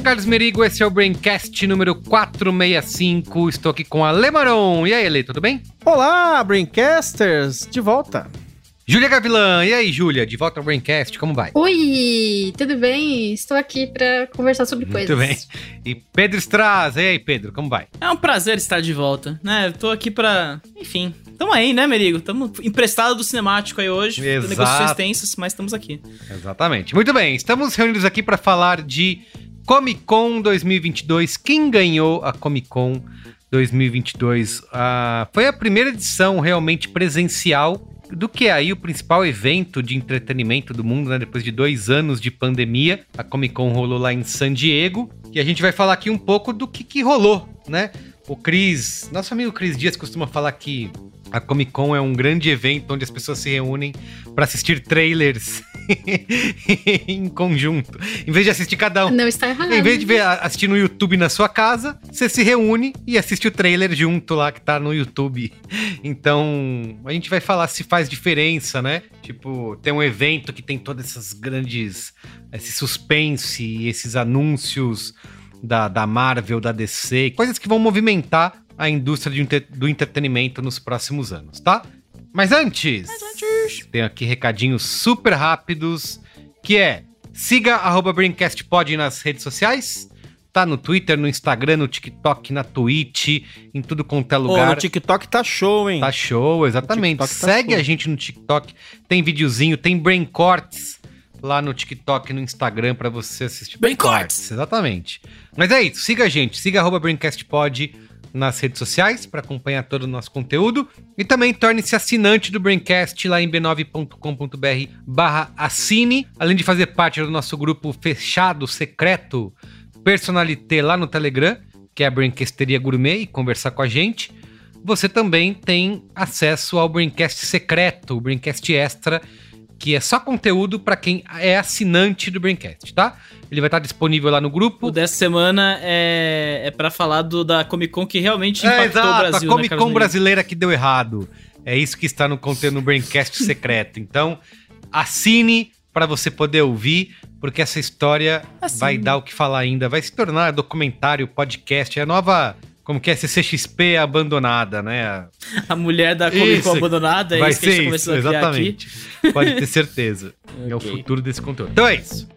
Carlos Merigo, esse é o Braincast número 465. Estou aqui com a Lemaron. E aí, Ale, tudo bem? Olá, Braincasters, de volta. Júlia Gavilã, e aí, Júlia? De volta ao Braincast, como vai? Oi, tudo bem? Estou aqui para conversar sobre coisas. Muito bem. E Pedro Straz, e aí, Pedro, como vai? É um prazer estar de volta, né? Estou aqui para, enfim, Tamo aí, né, Merigo? Tamo emprestado do cinemático aí hoje. Exato. Negociações tensas, mas estamos aqui. Exatamente. Muito bem, estamos reunidos aqui para falar de Comic Con 2022. Quem ganhou a Comic Con 2022? Ah, foi a primeira edição realmente presencial do que é aí o principal evento de entretenimento do mundo, né? Depois de dois anos de pandemia, a Comic Con rolou lá em San Diego e a gente vai falar aqui um pouco do que, que rolou, né? O Cris, nosso amigo Cris Dias costuma falar que a Comic Con é um grande evento onde as pessoas se reúnem para assistir trailers em conjunto. Em vez de assistir cada um. Não está errado. Em vez de ver, assistir no YouTube na sua casa, você se reúne e assiste o trailer junto lá que tá no YouTube. Então, a gente vai falar se faz diferença, né? Tipo, tem um evento que tem todas essas grandes. esse suspense, esses anúncios da, da Marvel, da DC, coisas que vão movimentar a indústria do entretenimento nos próximos anos, tá? Mas antes, Mas antes, tem aqui recadinhos super rápidos, que é siga arroba Braincastpod nas redes sociais, tá no Twitter, no Instagram, no TikTok, na Twitch, em tudo quanto é lugar. Oh, no TikTok tá show, hein? Tá show, exatamente. Tá Segue show. a gente no TikTok, tem videozinho, tem Brain Cortes lá no TikTok e no Instagram para você assistir. Brain Cortes! Exatamente. Mas é isso, siga a gente, siga arroba Braincastpod nas redes sociais para acompanhar todo o nosso conteúdo e também torne-se assinante do Braincast lá em b9.com.br barra assine, além de fazer parte do nosso grupo fechado, secreto, personalité lá no Telegram, que é a Braincasteria Gourmet, e conversar com a gente. Você também tem acesso ao Braincast secreto, o Braincast extra, que é só conteúdo para quem é assinante do Braincast, tá? Ele vai estar disponível lá no grupo. O dessa semana é, é para falar do, da Comic Con que realmente é, impactou exato, o Brasil. A Comic né, Con brasileira que deu errado. É isso que está no conteúdo no Braincast secreto. Então, assine para você poder ouvir, porque essa história assine. vai dar o que falar ainda. Vai se tornar documentário, podcast. É a nova como que é CCXP abandonada, né? A mulher da Comic Con abandonada, é Vai isso que a gente começou a exatamente. aqui. Pode ter certeza. okay. É o futuro desse conteúdo. Então é isso.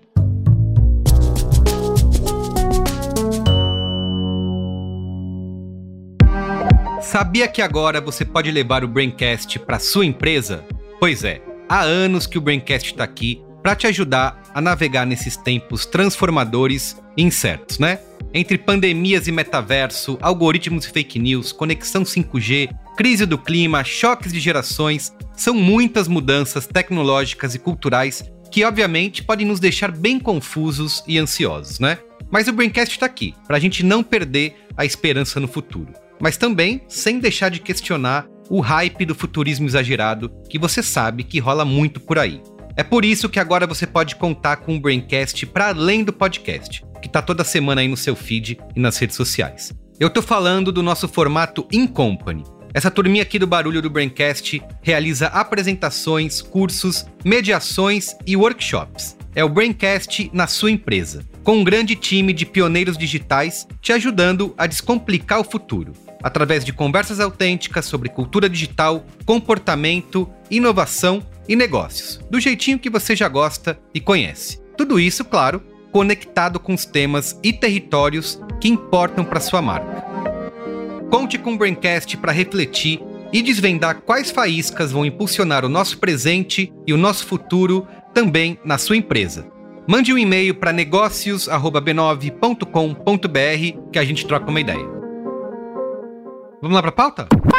Sabia que agora você pode levar o Braincast para sua empresa? Pois é, há anos que o Braincast está aqui para te ajudar a navegar nesses tempos transformadores e incertos, né? Entre pandemias e metaverso, algoritmos e fake news, conexão 5G, crise do clima, choques de gerações, são muitas mudanças tecnológicas e culturais que, obviamente, podem nos deixar bem confusos e ansiosos, né? Mas o Braincast está aqui, para a gente não perder a esperança no futuro. Mas também sem deixar de questionar o hype do futurismo exagerado que você sabe que rola muito por aí. É por isso que agora você pode contar com o Braincast para além do podcast que tá toda semana aí no seu feed e nas redes sociais. Eu tô falando do nosso formato In Company. Essa turminha aqui do Barulho do Braincast realiza apresentações, cursos, mediações e workshops. É o Braincast na sua empresa, com um grande time de pioneiros digitais te ajudando a descomplicar o futuro, através de conversas autênticas sobre cultura digital, comportamento, inovação e negócios, do jeitinho que você já gosta e conhece. Tudo isso, claro, conectado com os temas e territórios que importam para sua marca. Conte com o Braincast para refletir e desvendar quais faíscas vão impulsionar o nosso presente e o nosso futuro também na sua empresa. Mande um e-mail para negócios@b9.com.br que a gente troca uma ideia. Vamos lá pra pauta? Pauta!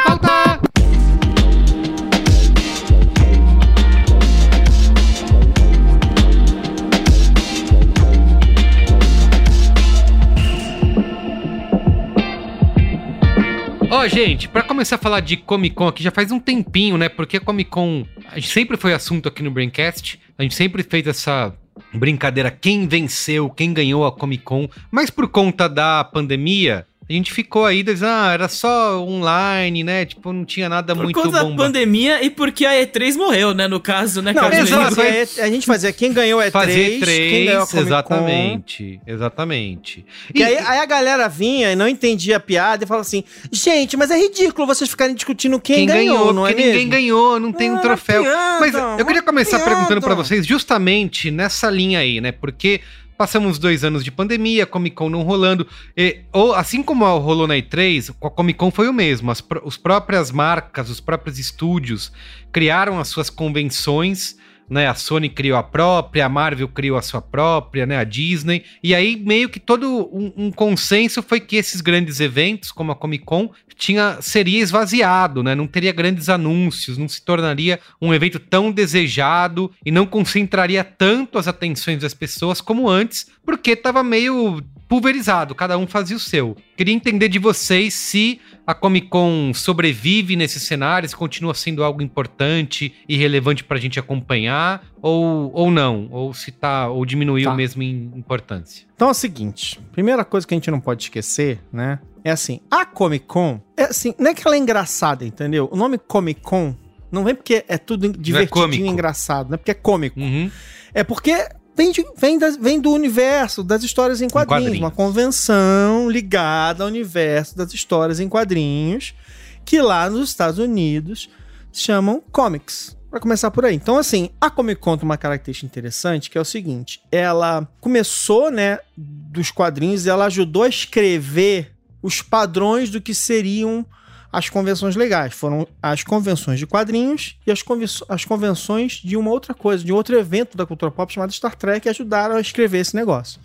Ó, gente, pra começar a falar de Comic Con aqui já faz um tempinho, né? Porque Comic Con a gente sempre foi assunto aqui no Braincast. A gente sempre fez essa brincadeira quem venceu, quem ganhou a Comic Con. Mas por conta da pandemia, a gente ficou aí, dizendo, ah, era só online, né? Tipo, não tinha nada Por muito conta da bomba. pandemia e porque a E3 morreu, né? No caso, né, Não, Carlos exato, a gente fazia quem ganhou é Fazer três, quem ganhou a Comic exatamente, exatamente. E aí, aí a galera vinha e não entendia a piada e falava assim: gente, mas é ridículo vocês ficarem discutindo quem, ganhou, não é porque mesmo? ninguém ganhou, não tem um Ah, troféu. piada, Mas eu queria começar piada. perguntando pra vocês justamente nessa linha aí, né? Porque passamos dois anos de pandemia, Comic Con não rolando. E, ou, assim como rolou na E3, com a Comic Con foi o mesmo. As, os próprias marcas, os próprios estúdios criaram as suas convenções. Né, a Sony criou a própria, a Marvel criou a sua própria, né, a Disney. E aí meio que todo um, um consenso foi que esses grandes eventos, como a Comic Con, tinha seria esvaziado, né? Não teria grandes anúncios, não se tornaria um evento tão desejado e não concentraria tanto as atenções das pessoas como antes, porque estava meio pulverizado, cada um fazia o seu. Queria entender de vocês se a Comic Con sobrevive nesse cenário, se continua sendo algo importante e relevante pra gente acompanhar, ou, ou não, ou se tá, ou diminuiu Tá. mesmo em importância. Então é o seguinte: primeira coisa que a gente não pode esquecer, né? É assim, a Comic Con, é assim, não é que ela é engraçada, entendeu? O nome Comic Con não vem porque é tudo divertidinho cômico. e engraçado, não é porque é cômico. Uhum. É porque vem, de- vem, das- vem do universo das histórias em quadrinhos, quadrinhos. Uma convenção ligada ao universo das histórias em quadrinhos, que lá nos Estados Unidos chamam comics. Pra começar por aí. Então, assim, a Comic Con tem uma característica interessante, que é o seguinte: ela começou, né, dos quadrinhos, e ela ajudou a escrever os padrões do que seriam as convenções legais. Foram as convenções de quadrinhos e as, as convenções de uma outra coisa, de outro evento da cultura pop chamado Star Trek, que ajudaram a escrever esse negócio.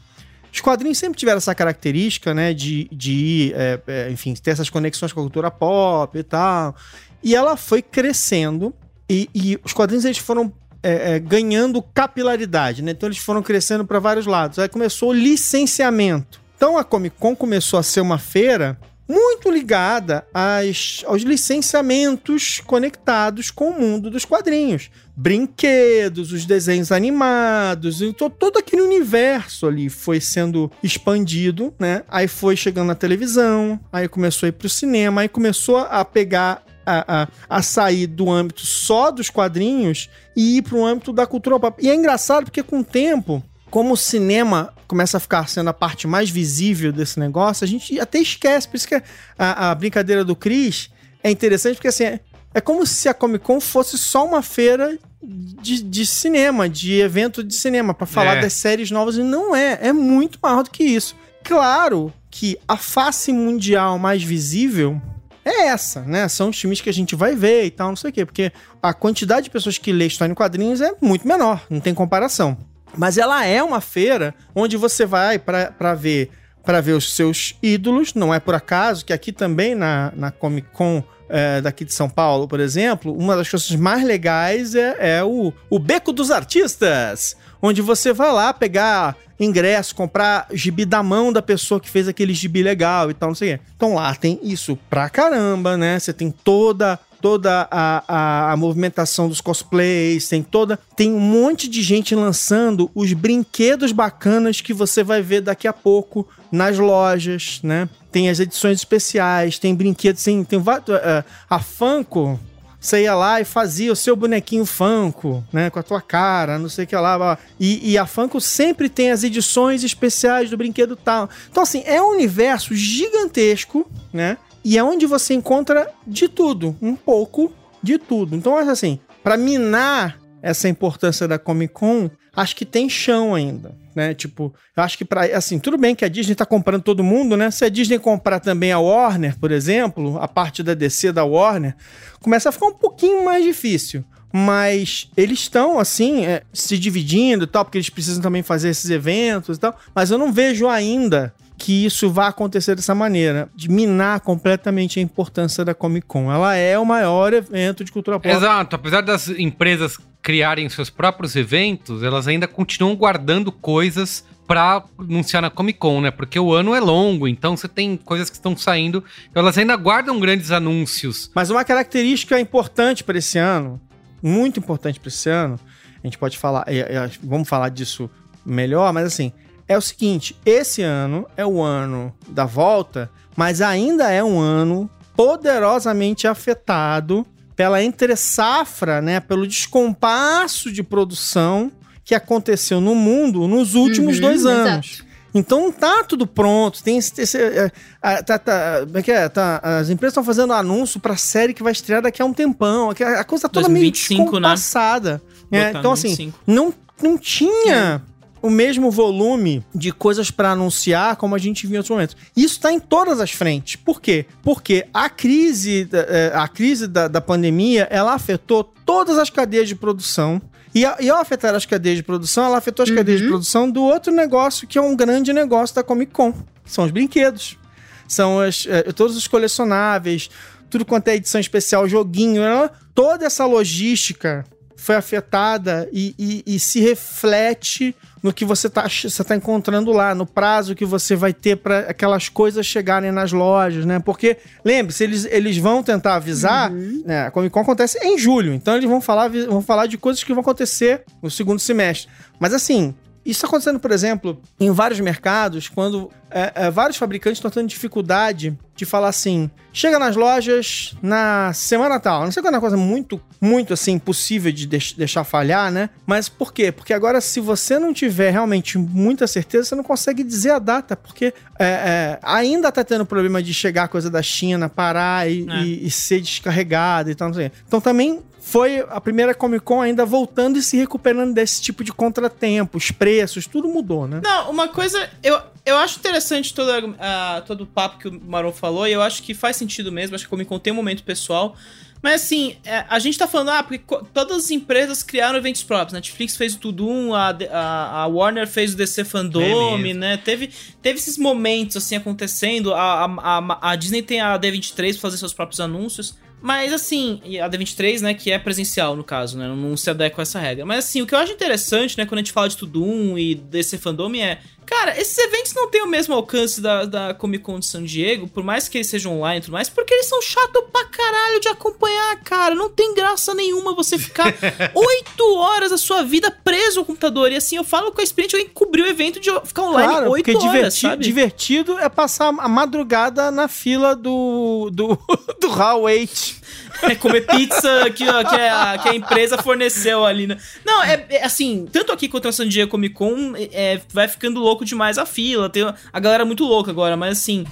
Os quadrinhos sempre tiveram essa característica, né, de, de é, é, enfim, ter essas conexões com a cultura pop e tal. E ela foi crescendo e, e os quadrinhos eles foram é, é, ganhando capilaridade, né? Então eles foram crescendo para vários lados. Aí começou o licenciamento. Então a Comic Con começou a ser uma feira muito ligada às, aos licenciamentos conectados com o mundo dos quadrinhos. Brinquedos, os desenhos animados, então todo aquele universo ali foi sendo expandido, né? Aí foi chegando na televisão, aí começou a ir pro cinema, aí começou a pegar a, a, a sair do âmbito só dos quadrinhos e ir para o âmbito da cultura pop. E é engraçado porque com o tempo, como o cinema começa a ficar sendo a parte mais visível desse negócio, a gente até esquece. Por isso que a, a brincadeira do Chris é interessante, porque assim, é, é como se a Comic Con fosse só uma feira de, de cinema, de evento de cinema, para falar É. das séries novas, e não é. É muito maior do que isso. Claro que a face mundial mais visível é essa, né? São os filmes que a gente vai ver e tal, não sei o quê. Porque a quantidade de pessoas que lê história em quadrinhos é muito menor, não tem comparação. Mas ela é uma feira onde você vai pra ver para ver os seus ídolos. Não é por acaso que aqui também na, na Comic Con é, daqui de São Paulo, por exemplo, uma das coisas mais legais é, é o, o Beco dos Artistas, onde você vai lá pegar ingresso, comprar gibi da mão da pessoa que fez aquele gibi legal e tal, não sei o quê. Então lá tem isso pra caramba, né? Você tem toda toda a, a, a movimentação dos cosplays, tem toda. Tem um monte de gente lançando os brinquedos bacanas que você vai ver daqui a pouco nas lojas, né? Tem as edições especiais, tem brinquedos, tem, tem va- eh, a Funko. Você ia lá e fazia o seu bonequinho Funko, né? Com a tua cara, não sei o que lá. blá. E, e a Funko sempre tem as edições especiais do brinquedo tal. Então, assim, é um universo gigantesco, né? E é onde você encontra de tudo, um pouco de tudo. Então, acho assim, para minar essa importância da Comic Con, acho que tem chão ainda, né? Tipo, eu acho que para assim, tudo bem que a Disney tá comprando todo mundo, né? Se a Disney comprar também a Warner, por exemplo, a parte da DC da Warner, começa a ficar um pouquinho mais difícil. Mas eles estão, assim, é, se dividindo e tal, porque eles precisam também fazer esses eventos e tal. Mas eu não vejo ainda que isso vai acontecer dessa maneira, de minar completamente a importância da Comic Con. Ela é o maior evento de cultura pop. Exato, apesar das empresas criarem seus próprios eventos, elas ainda continuam guardando coisas para anunciar na Comic Con, né? Porque o ano é longo, então você tem coisas que estão saindo, então elas ainda guardam grandes anúncios. Mas uma característica importante para esse ano, muito importante para esse ano, a gente pode falar, é, é, vamos falar disso melhor, mas assim, é o seguinte: esse ano é o ano da volta, mas ainda é um ano poderosamente afetado pela entre-safra, né, pelo descompasso de produção que aconteceu no mundo nos últimos Uhum, dois anos. exato. Então não tá tudo pronto. Tem esse, esse, é, tá, tá, é que é? Tá, as empresas estão fazendo anúncio pra série que vai estrear daqui a um tempão. que A coisa tá toda 2025, meio né? descompassada. É, Botar então, assim, 25. não, não tinha o mesmo volume de coisas pra anunciar como a gente viu em outros momentos. Isso tá em todas as frentes. Por quê? Porque a crise, da- eh, a crise da, da pandemia, ela afetou todas as cadeias de produção. E, e ao afetar as cadeias de produção, ela afetou as cadeias de produção do outro negócio que é um grande negócio da Comic Con. São os brinquedos. São as, eh, todos os colecionáveis, tudo quanto é edição especial, joguinho. toda essa logística foi afetada e, e- e se reflete no que você tá, ach- você tá encontrando lá, no prazo que você vai ter para aquelas coisas chegarem nas lojas, né? Porque, lembre-se, eles, eles vão tentar avisar, né? A Comic Con acontece em julho, então eles vão falar, vão falar de coisas que vão acontecer no segundo semestre. Mas assim, isso está acontecendo, por exemplo, em vários mercados, quando é, é, vários fabricantes estão tendo dificuldade de falar assim: chega nas lojas na semana tal. Não sei quando é uma coisa muito, muito assim, impossível de deix- deixar falhar, né? Mas por quê? Porque agora, se você não tiver realmente muita certeza, você não consegue dizer a data, porque é, é, ainda tá tendo problema de chegar a coisa da China, parar e, É. e- e ser descarregada e tal. Não sei. Então também foi a primeira Comic Con ainda voltando e se recuperando desse tipo de contratempo, os preços, tudo mudou, né? Não, uma coisa, eu, eu acho interessante todo, a- todo o papo que o Maron falou, e eu acho que faz sentido mesmo, acho que a Comic Con tem um momento pessoal. Mas assim, é, a gente tá falando, ah, porque todas as empresas criaram eventos próprios. Netflix fez o Tudum, a, a, a Warner fez o DC Fandom, mesmo. né? Teve, teve esses momentos assim acontecendo. A, a, a, a Disney tem a D23 pra fazer seus próprios anúncios. Mas assim, a D23, né, que é presencial no caso, né, não se adequa a essa regra. Mas assim, o que eu acho interessante, né, quando a gente fala de Tudum e DC Fandom é, cara, esses eventos não têm o mesmo alcance da, da Comic Con de San Diego, por mais que eles sejam online e tudo mais, porque eles são chatos pra caralho de acompanhar, cara. Não tem graça nenhuma você ficar oito horas da sua vida preso ao computador. E assim, eu falo com a experiência, alguém cobriu o evento de ficar online Claro, oito porque horas, diverti- sabe? divertido é passar a madrugada na fila do, do, do Hall 8. É comer pizza que, que, a, que a empresa forneceu ali, né? Não, é, é assim, tanto aqui quanto na San Diego Comic Con, é, vai ficando louco demais a fila. Tem a galera muito louca agora, mas assim.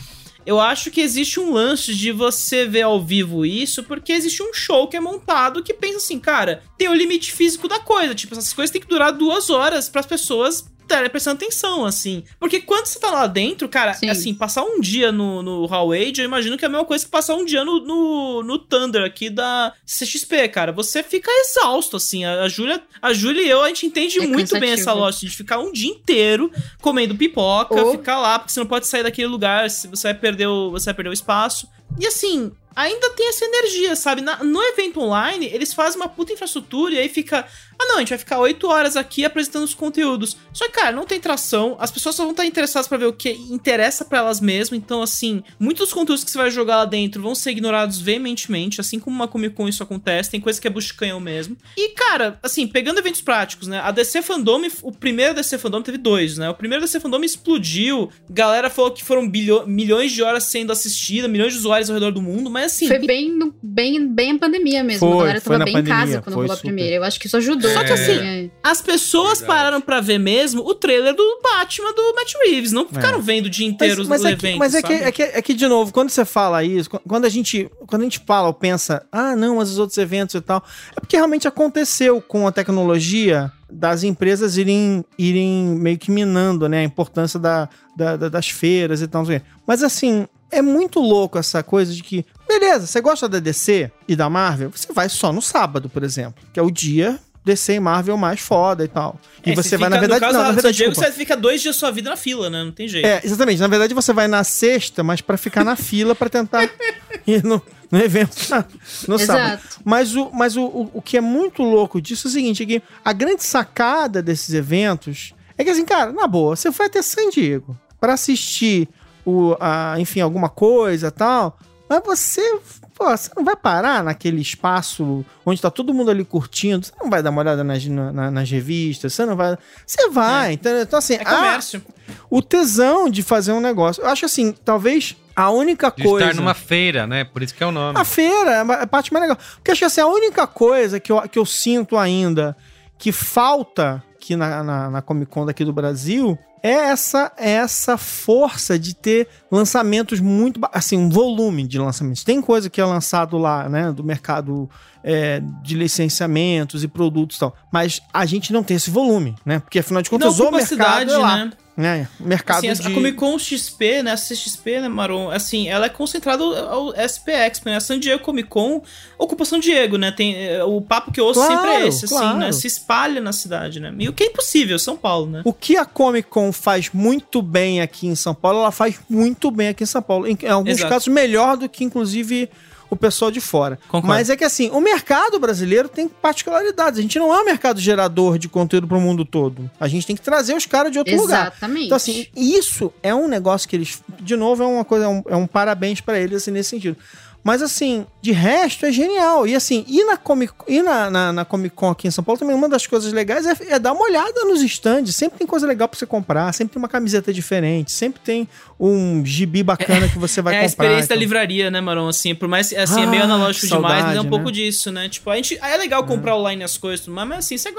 Eu acho que existe um lance de você ver ao vivo isso, porque existe um show que é montado que pensa assim, cara, tem o limite físico da coisa. Tipo, essas coisas têm que durar duas horas para as pessoas prestando atenção, assim. Porque quando você tá lá dentro, cara, Sim. assim, passar um dia no, no Hall Age, eu imagino que é a mesma coisa que passar um dia no, no, no Thunder aqui da CXP, cara. Você fica exausto, assim. A, a Júlia a Júlia e eu, a gente entende É muito bem cansativo. essa lógica de ficar um dia inteiro comendo pipoca, Ou- ficar lá, porque você não pode sair daquele lugar, se você vai perder o, você vai perder o espaço. E assim, ainda tem essa energia, sabe? Na- no evento online, eles fazem uma puta infraestrutura e aí fica. Ah, não, a gente vai ficar oito horas aqui apresentando os conteúdos. Só que, cara, não tem tração. As pessoas só vão estar interessadas pra ver o que interessa pra elas mesmas. Então, assim, muitos dos conteúdos que você vai jogar lá dentro vão ser ignorados veementemente. Assim como uma Comic Con isso acontece. Tem coisa que é bucho-canhão mesmo. E, cara, assim, pegando eventos práticos, né? A DC Fandom, o primeiro DC Fandom teve dois, né? O primeiro DC Fandom explodiu. Galera falou que foram milhões de horas sendo assistidas, milhões de usuários ao redor do mundo. Mas, assim, Foi bem, bem, bem a pandemia mesmo. Foi, a galera tava bem pandemia, em casa quando rolou a primeira. Eu acho que isso ajudou. Só que assim, É. As pessoas Verdade. pararam pra ver mesmo o trailer do Batman do Matt Reeves. Não ficaram vendo o dia inteiro Mas, mas é, evento. que, mas é, que, é, que, é que, de novo, quando você fala isso, qu- quando a gente, quando a gente fala ou pensa, ah, não, mas os outros eventos e tal, é porque realmente aconteceu com a tecnologia das empresas irem, irem meio que minando, né, a importância da, da- da- das feiras e tal. não sei o quê. Mas assim, é muito louco essa coisa de que, beleza, você gosta da DC e da Marvel, você vai só no sábado, por exemplo, que é o dia DC e Marvel mais foda e tal. E É, você vai, fica- na verdade, no caso não, na San verdade, Diego, você fica dois dias da sua vida na fila, né? Não tem jeito. É, exatamente. Na verdade, você vai na sexta, mas pra ficar na fila pra tentar ir no, no evento na- no sábado. Exato. Mas, o, mas o, o, o que é muito louco disso é o seguinte: é que a grande sacada desses eventos é que, assim, cara, na boa, você foi até San Diego pra assistir, o, a, enfim, alguma coisa e tal, mas você. Pô, você não vai parar naquele espaço onde tá todo mundo ali curtindo, você não vai dar uma olhada nas, na- nas revistas, você não vai. Você vai, entendeu? Então, assim, É ah, comércio. o tesão de fazer um negócio. Eu acho assim, talvez a única De coisa. estar numa feira, né? Por isso que é o nome. A feira é a parte mais legal. Porque acho que assim, a única coisa que eu, que eu sinto ainda que falta aqui na, na, na Comic Con daqui do Brasil é essa, é essa força de ter lançamentos muito. Assim, um volume de lançamentos. Tem coisa que é lançado lá, né, do mercado é, de licenciamentos e produtos e tal. Mas a gente não tem esse volume, né? Porque afinal de Não contas, o ocupa a mercado é lá. né? né? Mercado Assim, a- de... A Comic Con XP, né? A CXP, né, Maron? Assim, ela é concentrada ao ao SP Expo, né? A San Diego Comic Con ocupa São Diego, né? Tem, é, o papo que eu ouço Claro, sempre é esse, assim, claro. né? Se espalha na cidade, né? E o que é impossível, São Paulo, né? O que a Comic Con faz muito bem aqui em São Paulo, ela faz muito bem aqui em São Paulo. Em, em alguns Exato. casos, melhor do que, inclusive, o pessoal de fora. Concordo. Mas é que, assim, o mercado brasileiro tem particularidades. A gente não é um mercado gerador de conteúdo para o mundo todo. A gente tem que trazer os caras de outro lugar. Exatamente. Então, assim, isso é um negócio que eles. De novo, é uma coisa, é um, é um parabéns pra eles, assim, nesse sentido. Mas, assim, de resto, é genial. E, assim, ir na Comic, ir na, na, na Comic Con aqui em São Paulo também, uma das coisas legais é, é dar uma olhada nos stands. Sempre tem coisa legal pra você comprar, sempre tem uma camiseta diferente, sempre tem um gibi bacana que você vai é a comprar. experiência da então. livraria, né, Maron? Assim, por mais assim, é meio Ah, analógico que demais, mas é um saudade, pouco né? disso, né? Tipo, a gente. É legal comprar online as coisas, e tudo mais, mas assim, você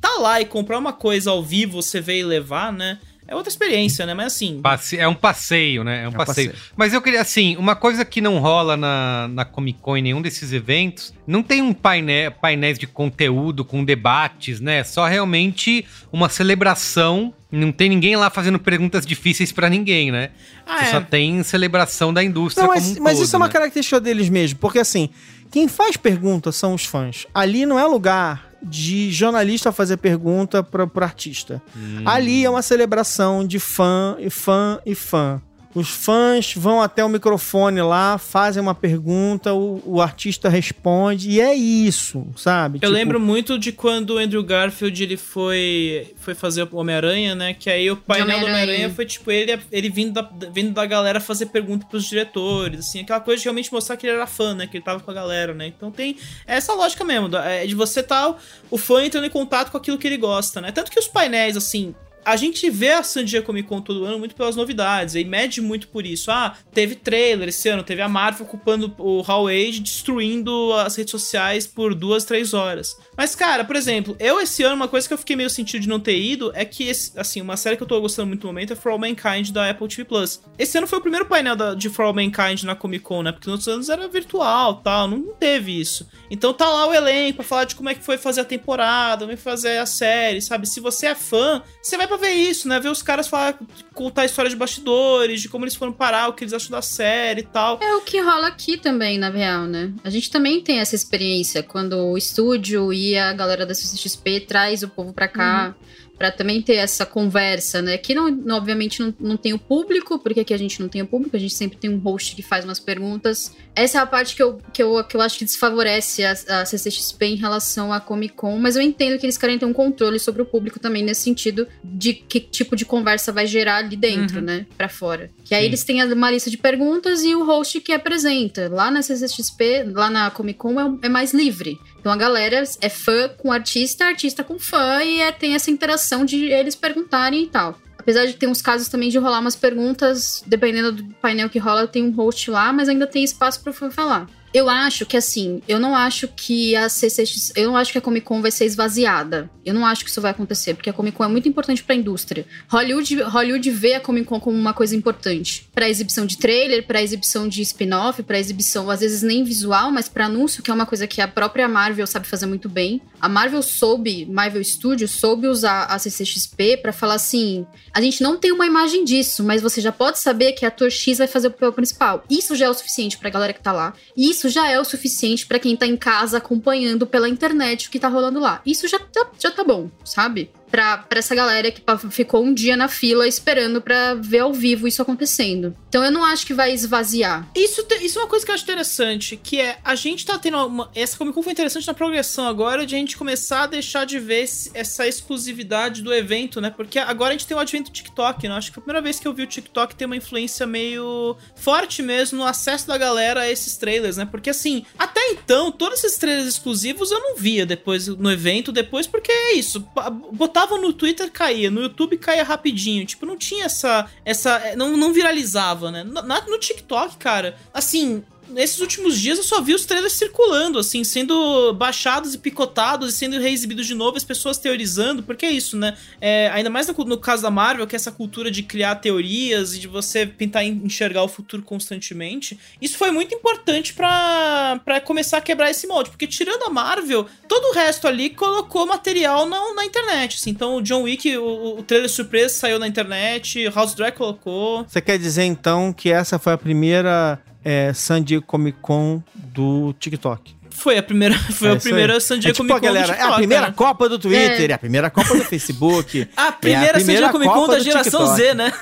tá lá e comprar uma coisa ao vivo, você vê e levar, né? É outra experiência, né? Mas assim. Passe- É um passeio, né? É um, um passeio. passeio. Mas eu queria, assim, uma coisa que não rola na, na Comic Con em nenhum desses eventos, não tem um painel, painéis de conteúdo com debates, né? Só realmente uma celebração. Não tem ninguém lá fazendo perguntas difíceis pra ninguém, né? Ah, Você é. só tem celebração da indústria Não, mas, como um mas todo, isso é uma né? característica deles mesmo, porque assim, quem faz pergunta são os fãs. Ali não é lugar de jornalista fazer pergunta para pro artista. Hum. Ali é uma celebração de fã e fã e fã. Os fãs vão até o microfone lá, fazem uma pergunta, o, o artista responde, e é isso, sabe? Eu Tipo, lembro muito de quando o Andrew Garfield ele foi, foi fazer o Homem-Aranha, né? Que aí o painel do Homem-Aranha. Foi tipo ele, ele vindo, da, vindo da galera fazer pergunta pros diretores, assim, aquela coisa de realmente mostrar que ele era fã, né? Que ele tava com a galera, né? Então tem essa lógica mesmo, é de você tá o fã entrando em contato com aquilo que ele gosta, né? Tanto que os painéis, assim, a gente vê a San Diego Comic Con todo ano muito pelas novidades, e mede muito por isso. Ah, teve trailer esse ano, teve a Marvel ocupando o Hall Age, destruindo as redes sociais por duas, três horas. Mas, cara, por exemplo, eu esse ano, uma coisa que eu fiquei meio sentido de não ter ido é que, assim, uma série que eu tô gostando muito no momento é For All Mankind da Apple TV Plus. Esse ano foi o primeiro painel da- de For All Mankind na Comic Con, né? Porque nos outros anos era virtual tal, não, teve isso. Então tá lá o elenco pra falar de como é que foi fazer a temporada, como é que fazer a série, sabe? Se você é fã, você vai pra ver isso, né? Ver os caras falar, contar a história de bastidores, de como eles foram parar, o que eles acham da série e tal. É o que rola aqui também, na real, né? A gente também tem essa experiência quando o estúdio e a galera da CCXP traz o povo pra cá. Pra também ter essa conversa, né? Aqui, não, não- obviamente, não, não tem o público, porque aqui a gente não tem o público, a gente sempre tem um host que faz umas perguntas. Essa é a parte que eu, que eu, que eu acho que desfavorece a, a CCXP em relação à Comic Con, mas eu entendo que eles querem ter um controle sobre o público também, nesse sentido de que tipo de conversa vai gerar ali dentro, Uhum. né? Pra fora. Que aí Sim. eles têm uma lista de perguntas e o host que apresenta. Lá na CCXP, lá na Comic Con, é, é mais livre. Então a galera é fã com artista, artista com fã, e é- tem essa interação de eles perguntarem e tal. Apesar de ter uns casos também de rolar umas perguntas, dependendo do painel que rola, tem um host lá, mas ainda tem espaço pro fã falar. Eu acho que assim, eu não acho que a CCX, eu não acho que a Comic Con vai ser esvaziada. Eu não acho que isso vai acontecer, porque a Comic Con é muito importante pra indústria. Hollywood, Hollywood vê a Comic Con como uma coisa importante Pra exibição de trailer, pra exibição de spin-off, pra exibição às vezes nem visual, mas pra anúncio, que é uma coisa que a própria Marvel sabe fazer muito bem. a Marvel soube, Marvel Studios soube usar a CCXP pra falar assim: a gente não tem uma imagem disso, mas você já pode saber que ator X vai fazer o papel principal. Isso já é o suficiente pra galera que tá lá. E isso já é o suficiente pra quem tá em casa acompanhando pela internet o que tá rolando lá. Isso já tá, já tá bom, sabe? Pra essa galera que ficou um dia na fila esperando pra ver ao vivo isso acontecendo. Então eu não acho que vai esvaziar. Isso, isso é uma coisa que eu acho interessante, que é a gente tá tendo uma, essa Comic Con foi interessante na progressão agora de a gente começar a deixar de ver essa exclusividade do evento, né? Porque agora a gente tem o advento do TikTok, né? Acho que foi a primeira vez que eu vi o TikTok ter uma influência meio forte mesmo no acesso da galera a esses trailers, né? Porque assim, até então, todos esses trailers exclusivos eu não via depois no evento, depois, porque é isso. pa- Botava no Twitter, caía, no YouTube caía rapidinho. Tipo, não tinha essa. essa não, não viralizava, né? Na- no TikTok, cara, assim, nesses últimos dias eu só vi os trailers circulando, assim, sendo baixados e picotados e sendo reexibidos de novo, as pessoas teorizando, porque é isso, né? É, ainda mais no, no caso da Marvel, que é essa cultura de criar teorias e de você tentar en- enxergar o futuro constantemente. Isso foi muito importante pra começar a quebrar esse molde, porque tirando a Marvel, todo o resto ali colocou material na, na internet, assim. Então o John Wick, o, o trailer surpresa saiu na internet, House Drag colocou. Você quer dizer então que essa foi a primeira é, San Diego Comic Con do TikTok? Foi a primeira, foi É a primeira. San É Diego tipo, Comic Con do galera, é a TikTok, primeira né? Copa do Twitter, é, a primeira Copa do Facebook. A primeira, San primeira Diego Comic Con da geração TikTok. Z, né?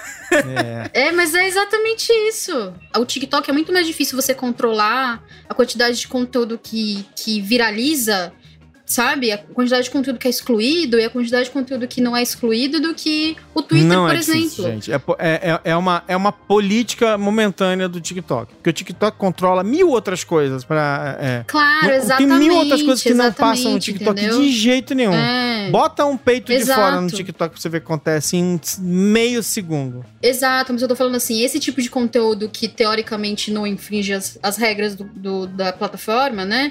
É. É, mas é exatamente isso. O TikTok é muito mais difícil você controlar a quantidade de conteúdo que, que viraliza, sabe? A quantidade de conteúdo que é excluído e a quantidade de conteúdo que não é excluído do que o Twitter, não por é exemplo. difícil, gente. É, é, é, é uma, é uma política momentânea do TikTok. Porque o TikTok controla mil outras coisas para. É. Claro, Não- exatamente. Tem mil outras coisas que não passam no TikTok entendeu? de jeito nenhum. É, Bota um peito de Exato. fora no TikTok pra você ver o que acontece em meio segundo. exato, mas eu tô falando assim, esse tipo de conteúdo que teoricamente não infringe as, as regras do, do- da plataforma, né?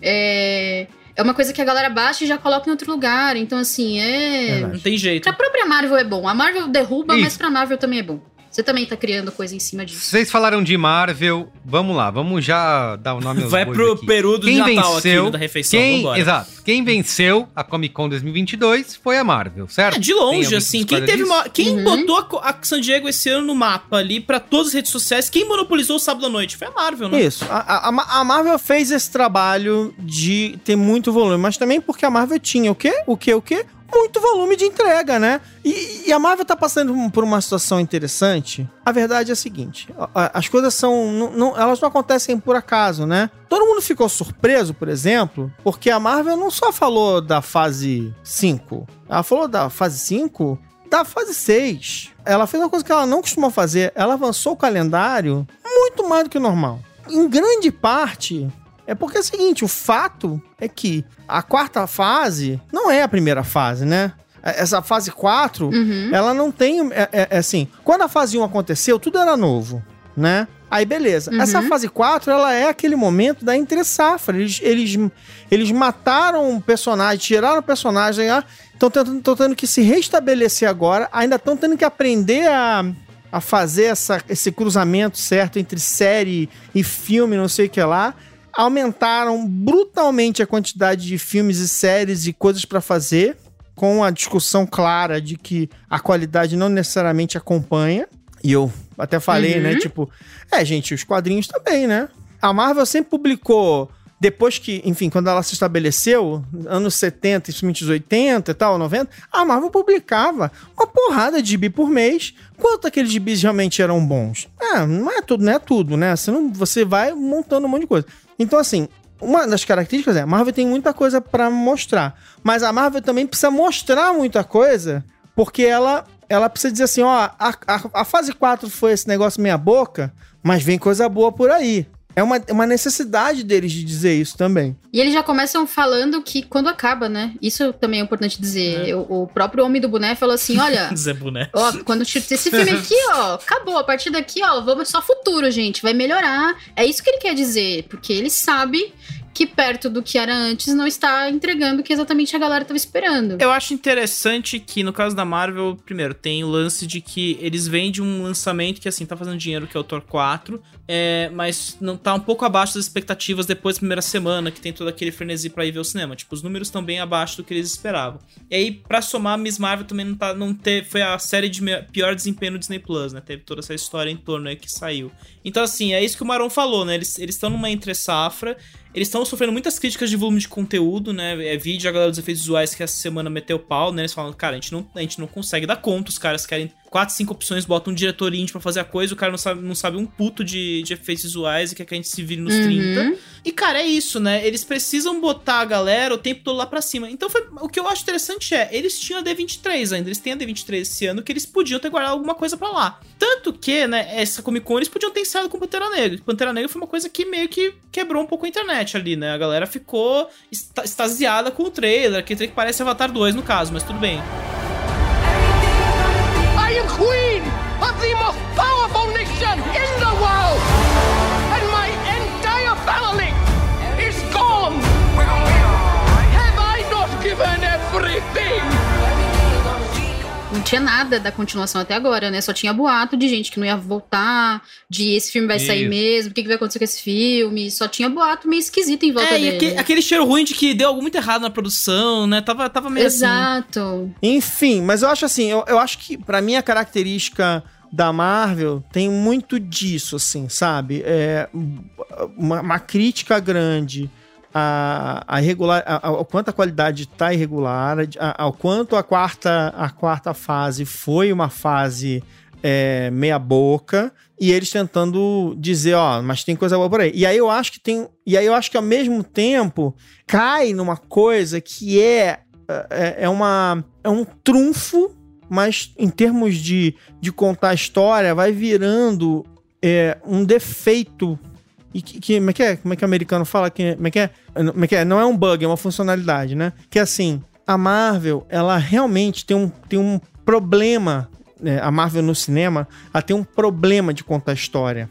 É, é uma coisa que a galera baixa e já coloca em outro lugar. Então, assim, é. Verdade. Não tem jeito. Pra própria Marvel é bom. A Marvel derruba, Isso. mas pra Marvel também é bom. Você também tá criando coisa em cima disso. Vocês falaram de Marvel, vamos lá, vamos já dar o nome aos Vai pro aqui. Peru do Quem Natal venceu? aqui, da refeição. Quem, Vambora. exato, quem venceu a Comic Con 2022 foi a Marvel, certo? É, de longe, assim. que Quem teve uma, Quem Uhum. botou a, San Diego esse ano no mapa ali pra todas as redes sociais? Quem monopolizou o sábado à noite? Foi a Marvel, né? Isso. A, a- a Marvel fez esse trabalho de ter muito volume, mas também porque a Marvel tinha o quê? O quê? O quê? Muito volume de entrega, né? E, e a Marvel tá passando por uma situação interessante. A verdade é a seguinte: as coisas são. não- não- elas não acontecem por acaso, né? Todo mundo ficou surpreso, por exemplo, porque a Marvel não só falou da fase 5, ela falou da fase 5 da fase 6. Ela fez uma coisa que ela não costuma fazer. Ela avançou o calendário muito mais do que o normal. Em grande parte, é porque é o seguinte: o fato é que a quarta fase não é a primeira fase, né? Essa fase 4, Uhum. ela não tem. É, é- é assim, quando a fase 1 aconteceu, tudo era novo, né? Aí beleza. Uhum. Essa fase 4, ela é aquele momento da entre safra. Eles, eles, eles mataram o personagem, tiraram o personagem, estão tentando, tão tendo que se restabelecer agora, ainda estão tendo que aprender a, a fazer essa, esse cruzamento certo entre série e filme, não sei o que lá. Aumentaram brutalmente a quantidade de filmes e séries e coisas pra fazer, com a discussão clara de que a qualidade não necessariamente acompanha. E eu até falei, Uhum. né? Tipo, é, gente, os quadrinhos também, né? A Marvel sempre publicou, depois que, enfim, quando ela se estabeleceu, anos 70, principalmente os 80 e tal, 90, a Marvel publicava uma porrada de gibi por mês. Quanto aqueles gibis realmente eram bons? É, não é tudo, não é tudo, né? Você, não, você vai montando um monte de coisa. Então, assim, uma das características é, a Marvel tem muita coisa pra mostrar. Mas a Marvel também precisa mostrar muita coisa, porque ela, ela precisa dizer assim, ó, a, a, a fase 4 foi esse negócio meia boca, mas vem coisa boa por aí. É uma, uma necessidade deles de dizer isso também. E eles já começam falando que quando acaba, né? Isso também é importante dizer. O, o próprio Homem do Boné falou assim: olha. Zé Boné. Ó, quando esse filme aqui, ó, acabou. A partir daqui, ó, vamos só futuro, gente. Vai melhorar. É isso que ele quer dizer. Porque ele sabe que perto do que era antes não está entregando o que exatamente a galera estava esperando. Eu acho interessante que no caso da Marvel, primeiro, tem o lance de que eles vendem um lançamento que assim tá fazendo dinheiro, que é o Thor 4, é, mas não tá um pouco abaixo das expectativas depois da primeira semana, que tem todo aquele frenesi pra ir ver o cinema. Tipo, os números estão bem abaixo do que eles esperavam. E aí, pra somar, Miss Marvel também não tá. Não teve, foi a série de pior desempenho no Disney Plus, né? Teve toda essa história em torno aí que saiu. Então, assim, é isso que o Maron falou, né? Eles estão numa entre-safra. Eles estão sofrendo muitas críticas de volume de conteúdo, né? É vídeo, a galera dos efeitos visuais que essa semana meteu pau, né? Eles falam, cara, a gente não, a gente não consegue dar conta, os caras querem quatro, cinco opções, botam um diretor indie pra fazer a coisa, o cara não sabe, não sabe um puto de, de efeitos visuais e quer que a gente se vire nos uhum. 30. E, cara, é isso, né? Eles precisam botar a galera o tempo todo lá pra cima. Então, foi, o que eu acho interessante é, eles tinham a D23 ainda, eles têm a D23 esse ano, que eles podiam ter guardado alguma coisa pra lá. Tanto que, né, essa Comic Con eles podiam ter ensaio com Pantera Negra. Pantera Negra foi uma coisa que meio que quebrou um pouco a internet ali, né? A galera ficou extasiada com o trailer, que parece Avatar 2 no caso, mas tudo bem. Queen of the most powerful nation in the world! And my entire family is gone! Have I not given? Não tinha nada da continuação até agora, né? Só tinha boato de gente que não ia voltar, de esse filme vai Isso. sair mesmo, o que, que vai acontecer com esse filme. Só tinha boato meio esquisito em volta é, dele. Aquele, aquele, cheiro ruim de que deu algo muito errado na produção, né? Tava, tava meio assim. Exato. Assim. Enfim, mas eu acho assim, eu, eu acho que para mim a característica da Marvel tem muito disso, assim, sabe? É uma, uma crítica grande a, a irregular, a, ao quanto a qualidade está irregular, a, ao quanto a quarta, a quarta fase foi uma fase é, meia boca e eles tentando dizer, ó, mas tem coisa boa por aí. E aí eu acho que tem, e aí eu acho que ao mesmo tempo cai numa coisa que é é, é uma é um trunfo, mas em termos de, de contar a história vai virando é, um defeito e que, que, como, é que é? como é que o americano fala? Que, como, é que é? como é que é? Não é um bug, é uma funcionalidade, né? Que é assim, a Marvel, ela realmente tem um, tem um problema. Né? A Marvel no cinema, ela tem um problema de contar história.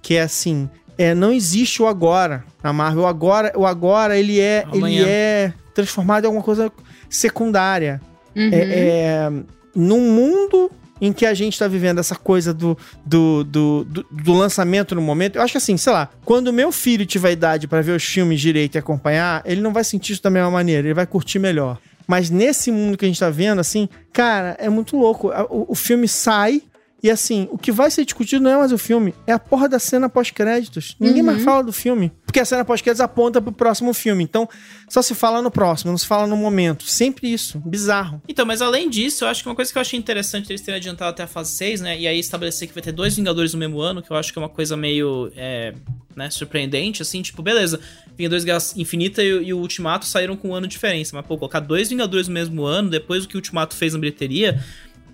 Que é assim, é, não existe o agora. A Marvel, o agora, o agora ele é, ele é transformado em alguma coisa secundária. Uhum. É, é, num mundo em que a gente tá vivendo essa coisa do, do, do, do, do lançamento no momento. Eu acho que assim, sei lá, quando meu filho tiver idade para ver os filmes direito e acompanhar, ele não vai sentir isso da mesma maneira, ele vai curtir melhor. Mas nesse mundo que a gente tá vendo, assim, cara, é muito louco. O, o filme sai, e assim, o que vai ser discutido não é mais o filme, é a porra da cena pós-créditos. Ninguém uhum. mais fala do filme. Porque a cena pós-créditos aponta pro próximo filme. Então, só se fala no próximo, não se fala no momento. Sempre isso. Bizarro. Então, mas além disso, eu acho que uma coisa que eu achei interessante eles terem adiantado até a fase 6, né? E aí estabelecer que vai ter dois Vingadores no mesmo ano, que eu acho que é uma coisa meio. É, né, surpreendente, assim, tipo, beleza. Vingadores Guerra Infinita e, e, o Ultimato saíram com um ano de diferença. Mas, pô, colocar dois Vingadores no mesmo ano, depois do que o Ultimato fez na bilheteria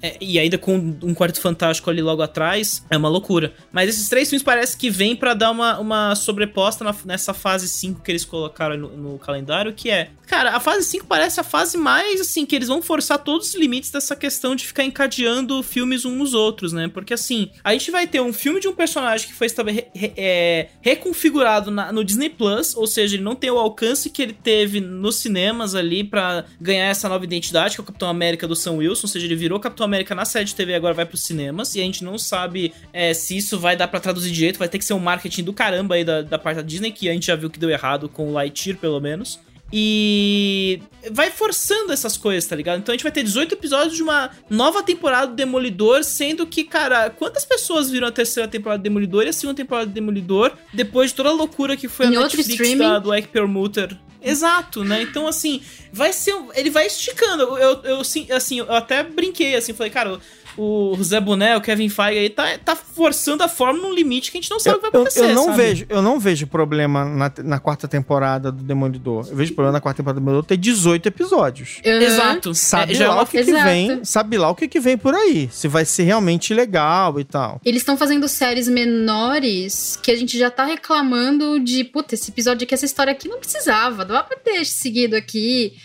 é, e ainda com um quarto fantástico ali logo atrás, é uma loucura. Mas esses três filmes parece que vêm para dar uma, uma sobreposta na, nessa fase 5 que eles colocaram no, no, calendário, que é. Cara, a fase 5 parece a fase mais, assim, que eles vão forçar todos os limites dessa questão de ficar encadeando filmes uns nos outros, né? Porque, assim, a gente vai ter um filme de um personagem que foi re, re, é, reconfigurado na, no Disney Plus, ou seja, ele não tem o alcance que ele teve nos cinemas ali para ganhar essa nova identidade, que é o Capitão América do Sam Wilson, ou seja, ele virou Capitão América na série de TV agora vai pros cinemas. E a gente não sabe é, se isso vai dar para traduzir direito. Vai ter que ser um marketing do caramba aí da, da parte da Disney, que a gente já viu que deu errado com o Lightyear, pelo menos. E vai forçando essas coisas, tá ligado? Então a gente vai ter 18 episódios de uma nova temporada do Demolidor, sendo que, cara, quantas pessoas viram a terceira temporada do Demolidor e a segunda temporada do Demolidor depois de toda a loucura que foi em a Netflix da, do Ike Perlmutter? Exato, né? Então, assim, vai ser. Ele vai esticando. Eu, eu, assim, eu até brinquei, assim, falei, cara, o Zé Boné, o Kevin Feige aí tá, tá forçando a forma num limite que a gente não sabe o que vai acontecer. Eu, eu não sabe? vejo, eu não vejo problema na, na quarta temporada do Demolidor. Eu vejo problema na quarta temporada do Demolidor ter 18 episódios. Uhum. Exato. Sabe é, lá o que, que, vem, sabe lá o que, que vem por aí. Se vai ser realmente legal e tal. Eles estão fazendo séries menores que a gente já tá reclamando de, puta, esse episódio aqui, essa história aqui não precisava, dá pra ter seguido aqui.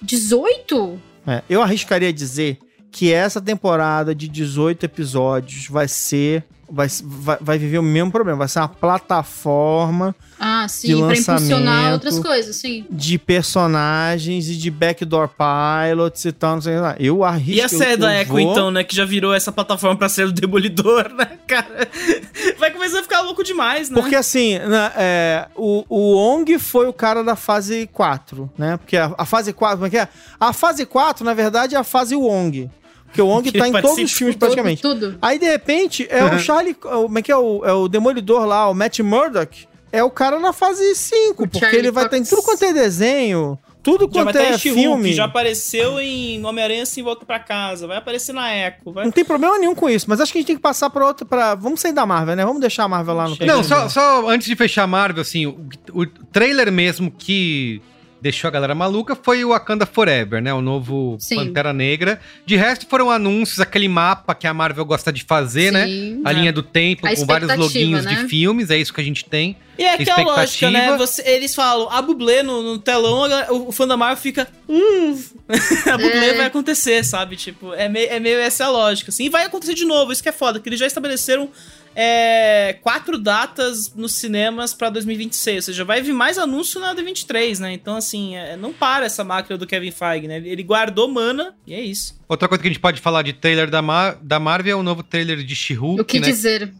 18? É, eu arriscaria dizer que essa temporada de 18 episódios vai ser vai, vai, vai viver o mesmo problema. Vai ser uma plataforma Ah, De sim, pra impulsionar lançamento. outras coisas, sim. de personagens e de backdoor pilots e tal, não sei lá. Eu arrisco. E a série da Echo, vou- então, né? Que já virou essa plataforma pra ser o Demolidor, né, cara? Vai começar a ficar louco demais, né? Porque assim, né, é, o, o Ong foi o cara da fase 4, né? Porque a, a fase 4, como é que é? A fase 4, na verdade, é a fase Wong. Porque o Wong Que tá em todos os filmes Tudo, praticamente. tudo. Aí, de repente, é o Charlie. Como é que é o, é o Demolidor lá, o Matt Murdock? É o cara na fase 5, O porque Charlie ele vai estar em tudo quanto é desenho, tudo Já vai quanto estar é filme. já apareceu em Homem-Aranha Sem Volta Pra Casa, vai aparecer na Echo, vai... Não tem problema nenhum com isso, mas acho que a gente tem que passar pra outra. Pra... Vamos sair da Marvel, né? Vamos deixar a Marvel lá no. Não, só, só antes de fechar a Marvel, assim, o, o trailer mesmo que deixou a galera maluca foi o Wakanda Forever, né? O novo Sim. Pantera Negra. De resto foram anúncios, aquele mapa que a Marvel gosta de fazer, né? Sim. A linha do tempo, A com vários loginhos né? de filmes, é isso que a gente tem. E é aquela lógica, né? Você- eles falam, a bublê no, no telão, o, o fã da Marvel fica. Hum, a bublê É. vai acontecer, sabe? Tipo, é meio, é meio essa a lógica. Assim, e vai acontecer de novo, isso que é foda, que eles já estabeleceram é, quatro datas nos cinemas pra 2026. Ou seja, vai vir mais anúncio na D23, né? Então, assim, é, não para essa máquina do Kevin Feige, né? Ele guardou mana e é isso. Outra coisa que a gente pode falar de trailer da, Mar da Marvel é o novo trailer de She-Hulk, O que né? dizer?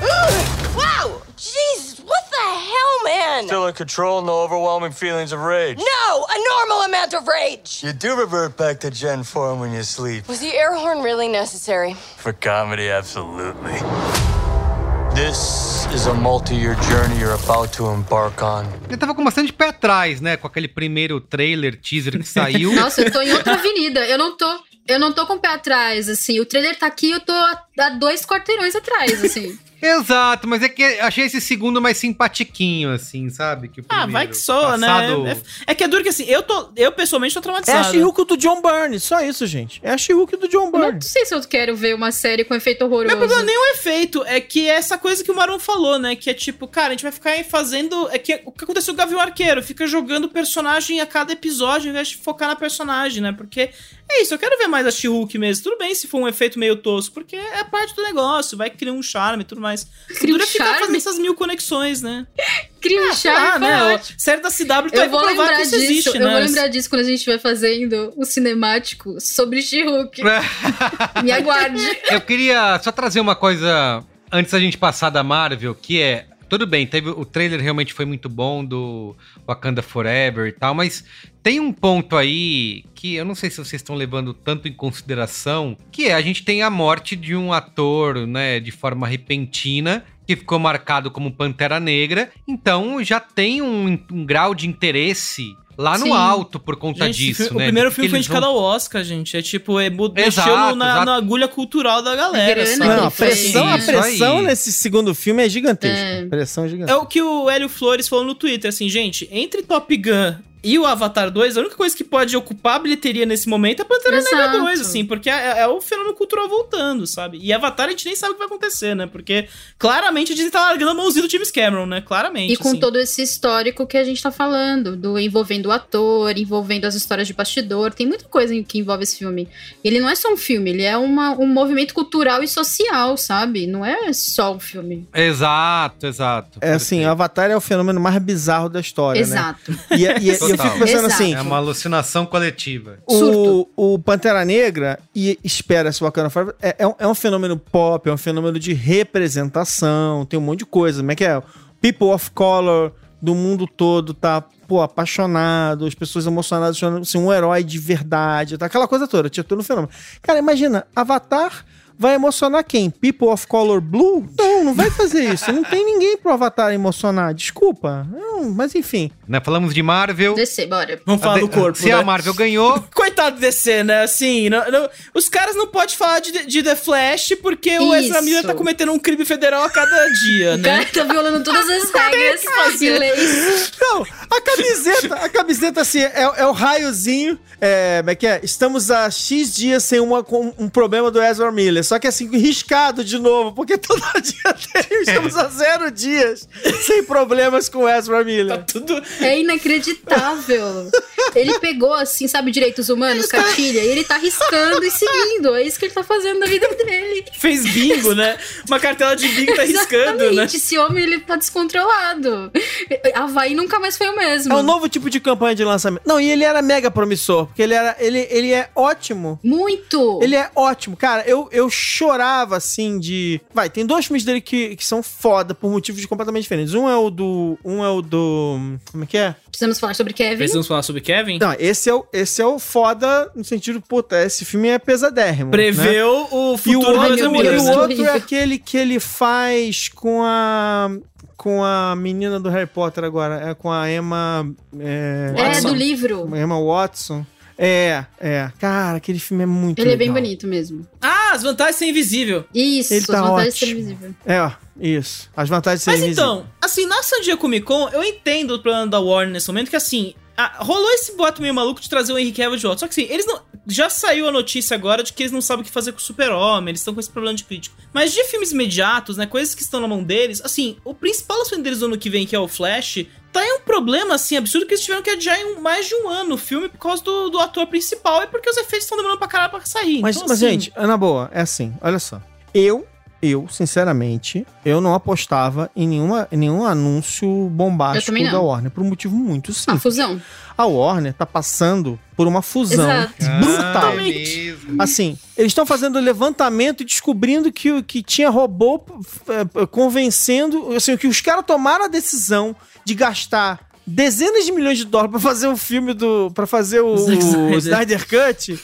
Wow! The man? Still in control, no overwhelming feelings of rage. No, a normal amount of rage. You do revert back to Gen form when you sleep. Was the air horn really necessary? For comedy, absolutely. This is a multi-year journey you're about to embark on. Ele tava com bastante pé atrás, né? Com aquele primeiro trailer, teaser que saiu. Nossa, eu tô em outra avenida. Eu não tô. Eu não tô com o pé atrás, assim. O trailer tá aqui, eu tô a, a dois quarteirões atrás, assim. Exato, mas é que achei esse segundo mais simpatiquinho, assim, sabe? Que o Ah, primeiro. vai que soa, Passado- né? É, é que é duro que assim, eu, tô, eu pessoalmente tô É a traumatizado. She-Hulk do John Byrne, só isso, gente. É a She-Hulk do John Eu não Byrne. sei se eu quero ver uma série com efeito horroroso. Meu problema nem é o efeito, é que é essa coisa que o Maron falou, né? Que é tipo, cara, a gente vai ficar aí fazendo. É que o que aconteceu com o Gavião Arqueiro, fica jogando personagem a cada episódio ao invés de focar na personagem, né? Porque é isso, eu quero ver mais a She-Hulk mesmo. Tudo bem se for um efeito meio tosco, porque é parte do negócio, vai criar um charme e tudo mais. Cria um Dura ficar fazendo essas mil conexões, né? Cria um lá, charme, né? foi O- ótimo. Série da CW tá aí Eu pra provar lembrar que isso disso. existe, eu né? vou lembrar disso quando a gente estiver fazendo o cinemático sobre She-Hulk. Me aguarde. Eu queria só trazer uma coisa antes da gente passar da Marvel, que é. Tudo bem, teve, o trailer realmente foi muito bom do Wakanda Forever e tal, mas tem um ponto aí que eu não sei se vocês estão levando tanto em consideração, que é a gente tem a morte de um ator, né, de forma repentina, que ficou marcado como Pantera Negra, então já tem um, um grau de interesse lá no Sim. alto por conta Gente, disso, o né? primeiro do que filme foi indicado vão- ao Oscar, gente. É tipo, é, Exato, no- na, na agulha cultural da galera, Grana sabe? Não, a pressão, a pressão nesse segundo filme é gigantesca. É. Pressão É gigantesca. o que o Hélio Flores falou no Twitter, assim, gente, entre Top Gun e o Avatar 2, a única coisa que pode ocupar a bilheteria nesse momento é Pantera Negra Exato. 2, assim, porque é, é o fenômeno cultural voltando, sabe? E Avatar a gente nem sabe o que vai acontecer, né? Porque claramente a Disney tá largando a mãozinha do James Cameron, né? Clarmente. E com assim. todo esse histórico que a gente tá falando, do envolvendo o ator, envolvendo as histórias de bastidor, tem muita coisa que envolve esse filme. Ele não é só um filme, ele é uma, um movimento cultural e social, sabe? Não é só um filme. Exato, exato. É assim, Avatar é o fenômeno mais bizarro da história, né? Exato. E, e- e eu fico pensando Exato. assim, É uma alucinação coletiva. o, o Pantera Negra, e espera-se Wakanda Forever, é, é um, é um fenômeno pop, é um fenômeno de representação, tem um monte de coisa. Como é que é? People of color do mundo todo tá, pô, apaixonado, as pessoas emocionadas, assim, um herói de verdade, tá? aquela coisa toda, tinha todo um fenômeno. Cara, imagina, Avatar vai emocionar quem? People of color blue? Não, não vai fazer isso. Não tem ninguém pro Avatar emocionar, desculpa. Não, mas enfim. Né? Falamos de Marvel. Descer, bora. Vamos falar A do de- corpo, Se né? a Marvel ganhou, Coitado de DC, né? Assim, não- não- os caras não podem falar de, de The Flash porque o Ezra Isso. Miller tá cometendo um crime federal a cada dia, O né? cara tá violando todas as regras e leis. Não, a camiseta, a camiseta assim, é, é o raiozinho. É, como é que é? Estamos há X dias sem uma, com um problema do Ezra Miller. Só que assim, riscado de novo, porque todo dia tem. Estamos há zero dias sem problemas com o Ezra Tá Miller. tudo. É inacreditável. Ele pegou, assim, sabe, direitos humanos, cartilha, e ele tá riscando e seguindo. É isso que ele tá fazendo na vida dele. Fez bingo, né? Uma cartela de bingo tá riscando, né? Exatamente, esse homem, ele tá descontrolado. Havaí nunca mais foi o mesmo. É um novo tipo de campanha de lançamento. Não, e ele era mega promissor, porque ele era. Ele, ele é ótimo. Muito! Ele é ótimo. Cara, eu, eu chorava assim de. Vai, tem dois filmes dele que, que são foda por motivos completamente diferentes. Um é o do. Um é o do. Como é que é? Precisamos falar sobre Kevin. Precisamos falar sobre Kevin? Não, esse é o, esse é o foda no sentido, puta, esse filme é pesadérrimo. né? Preveu o E o futuro outro, das e o né? outro é aquele que ele faz com a. Com a menina do Harry Potter agora. É com a Emma. É, É, do livro. Emma Watson. É, é. Cara, aquele filme é muito Ele é bem legal. bonito mesmo. Ah, as vantagens de ser invisível. Isso, Ele tá as vantagens de ser ótimo. invisível. É, ó, isso. As vantagens de ser Mas invisível. então, assim, na San Diego Comic Con, eu entendo o plano da Warner nesse momento, que assim, a- rolou esse boato meio maluco de trazer o Henry Cavill de volta. Só que assim, eles não. Já saiu a notícia agora de que eles não sabem o que fazer com o Super-Homem, eles estão com esse problema de crítico. Mas de filmes imediatos, né? Coisas que estão na mão deles, assim, o principal lançamento deles do ano que vem, que é o Flash, tá em um problema, assim, absurdo que eles tiveram que adiar em mais de um ano o filme por causa do, do ator principal e porque os efeitos estão demorando pra caralho pra sair. Mas, Então, mas assim, gente, na boa, é assim, olha só. Eu, eu, sinceramente, eu não apostava em, nenhuma, em nenhum anúncio bombástico da Warner, por um motivo muito Ah, simples. fusão. A Warner tá passando por uma fusão Exato. brutal. Ah, é mesmo. Assim, eles estão fazendo levantamento e descobrindo que, o- que tinha robô é, convencendo. Assim, que os caras tomaram a decisão de gastar dezenas de milhões de dólares pra fazer o filme do. para fazer o, o Snyder Cut,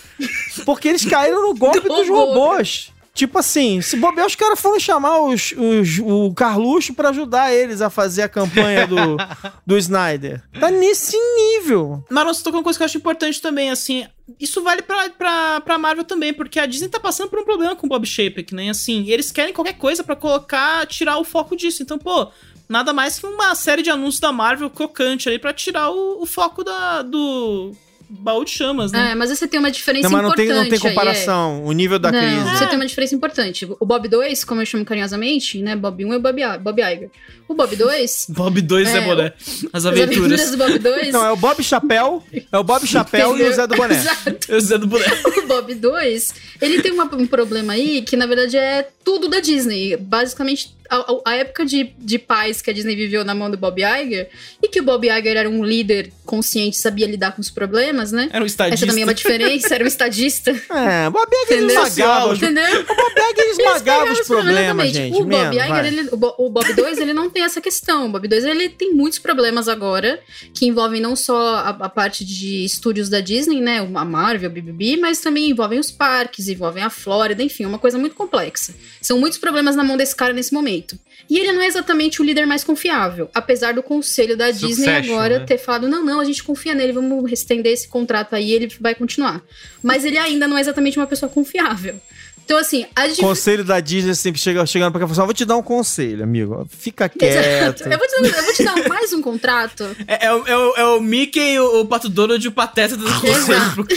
porque eles caíram no golpe Do dos robô. robôs. Tipo assim, se bobear, os caras foram chamar os, os- o Carluxo pra ajudar eles a fazer a campanha do, do Snyder. Tá nesse nível. Mas você tocou uma coisa que eu acho importante também, assim. Isso vale pra, pra, pra Marvel também, porque a Disney tá passando por um problema com o Bob Shaper, que nem assim. Eles querem qualquer coisa pra colocar, tirar o foco disso. Então, pô, nada mais que uma série de anúncios da Marvel crocante aí pra tirar o, o foco da, do baú de chamas, né? É, mas você tem uma diferença Não, mas não tem, importante. não tem aí, é. comparação. O nível da não, crise. você tem uma diferença importante. O Bob 2, como eu chamo carinhosamente, né? Bob 1 é o Bob, Bob Iger. O Bob 2. Bob 2 é, É, boné. As As aventuras aventuras. do Bob 2. Não, é o Bob Chapéu, é o Bob Chapéu e o Zé do Boné. Exato. Eu Zé do boné. O Bob 2, ele tem uma- um problema aí que, na verdade, é tudo da Disney. Basicamente, a, a- época de, de paz que a Disney viveu na mão do Bob Iger, e que o Bob Iger era um líder consciente, sabia lidar com os problemas, né? Era um estadista. Essa também é uma diferença, era um estadista. É, Bob Iger Entendeu? esmagava Entendeu? o Bob Iger esmagava os problemas, gente. O Bob, menos, Iger, ele- o, o Bob 2, ele não tem essa questão. O Bob 2, ele tem muitos problemas agora, que envolvem não só a, a parte de estúdios da Disney, né, a Marvel, a BBB, mas também envolvem os parques, envolvem a Flórida, enfim, é uma coisa muito complexa. São muitos problemas na mão desse cara nesse momento. E ele não é exatamente o líder mais confiável, apesar do conselho da Disney agora né? ter falado, não, não, a gente confia nele, vamos estender esse contrato aí, ele vai continuar. Mas ele ainda não é exatamente uma pessoa confiável. Então, assim, a dif- Conselho da Disney sempre chega, chegando pra cá e fala assim: "Ó, vou te dar um conselho, amigo. Fica Exato. quieto. Eu vou, te dar, eu vou te dar mais um contrato. É, é o- é o, é o Mickey, o, o Pato Donald e o Pateta do conselho. pro-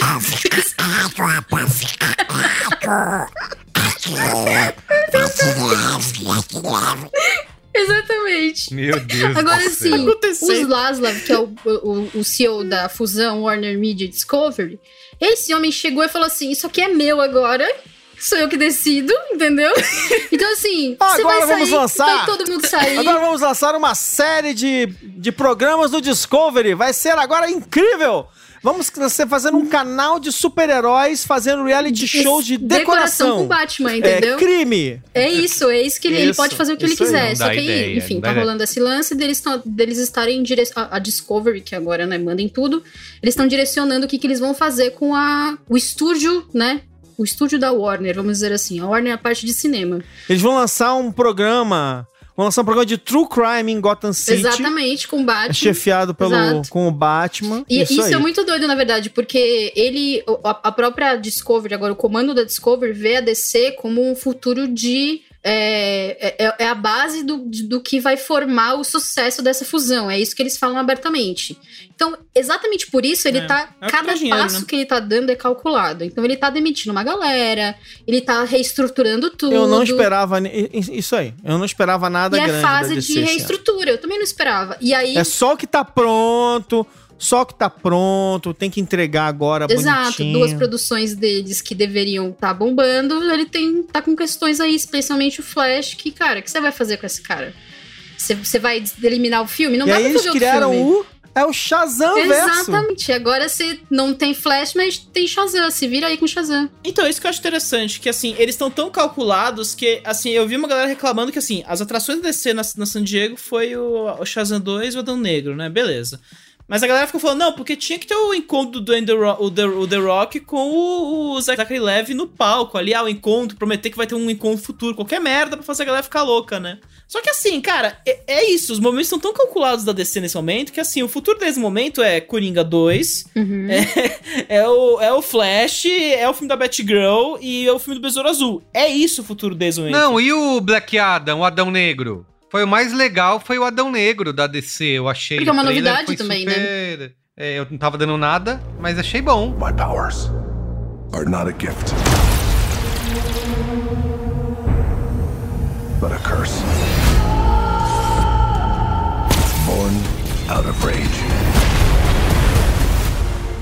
Exatamente. Meu Deus Agora do céu. sim, acontecendo? os Laslav, que é o, o, o CEO da fusão Warner Media Discovery, esse homem chegou e falou assim: Isso aqui é meu agora. Sou eu que decido, entendeu? Então, assim, você Agora vai vamos sair, lançar. vai todo mundo sair. Agora vamos lançar uma série de, de programas do Discovery. Vai ser agora incrível. Vamos ser fazendo um canal de super-heróis fazendo reality shows de decoração. com Batman, entendeu? É crime. É isso, é isso que ele, ele Isso, pode fazer o que ele aí. quiser. Só que aí, ideia, enfim, tá ideia. rolando esse lance deles, deles estarem a, a Discovery, que agora, né, manda em tudo, eles estão direcionando o que, que eles vão fazer com a, o estúdio, né? O estúdio da Warner, vamos dizer assim. A Warner é a parte de cinema. Eles vão lançar um programa. Vão lançar um programa de True Crime em Gotham City. Exatamente, com Batman. É chefiado pelo, Exato. com o Batman. E isso, aí. é muito doido, na verdade, porque ele, a, a própria Discovery, agora o comando da Discovery, vê a DC como um futuro de. É, é, é a base do, do que vai formar o sucesso dessa fusão. É isso que eles falam abertamente. Então, exatamente por isso, ele É, tá. é cada dá dinheiro, passo né? que ele tá dando é calculado. Então, ele tá demitindo uma galera, ele tá reestruturando tudo. Eu não esperava isso aí. Eu não esperava nada E é grande fase da DC de ano. reestrutura. Eu também não esperava. E aí. É só o que tá pronto. Só que tá pronto, tem que entregar agora Exato, bonitinho. duas produções deles que deveriam estar bombando, ele tem tá com questões aí, especialmente o Flash, que, cara, o que você vai fazer com esse cara? Você- vai eliminar o filme? Não e dá aí pra eles criaram filme. o... É o Shazam verso. Exatamente. Agora você não tem Flash, mas tem Shazam. Se vira aí com Shazam. Então, isso que eu acho interessante, que assim, eles estão tão calculados que, assim, eu vi uma galera reclamando que, assim, as atrações da DC na, na San Diego foi o, o Shazam 2 e o Adão Negro, né? Beleza. Mas a galera ficou falando, não, porque tinha que ter o encontro do The Rock, o The, o The Rock com o, o Zachary Levi no palco ali, ah, o encontro, prometer que vai ter um encontro futuro, qualquer merda pra fazer a galera ficar louca, né? Só que assim, cara, é, é isso, os momentos estão tão calculados da DC nesse momento que assim, o futuro desse momento é Coringa 2, Uhum. é, é o, é o Flash, é o filme da Batgirl e é o filme do Besouro Azul. É isso o futuro desse momento. Não, e o Black Adam, o Adão Negro? Foi o mais legal, foi o Adão Negro da DC, eu achei. Porque é uma novidade foi também, né? eu não tava dando nada, mas achei bom. My powers are not a gift, but a curse. Born out of rage.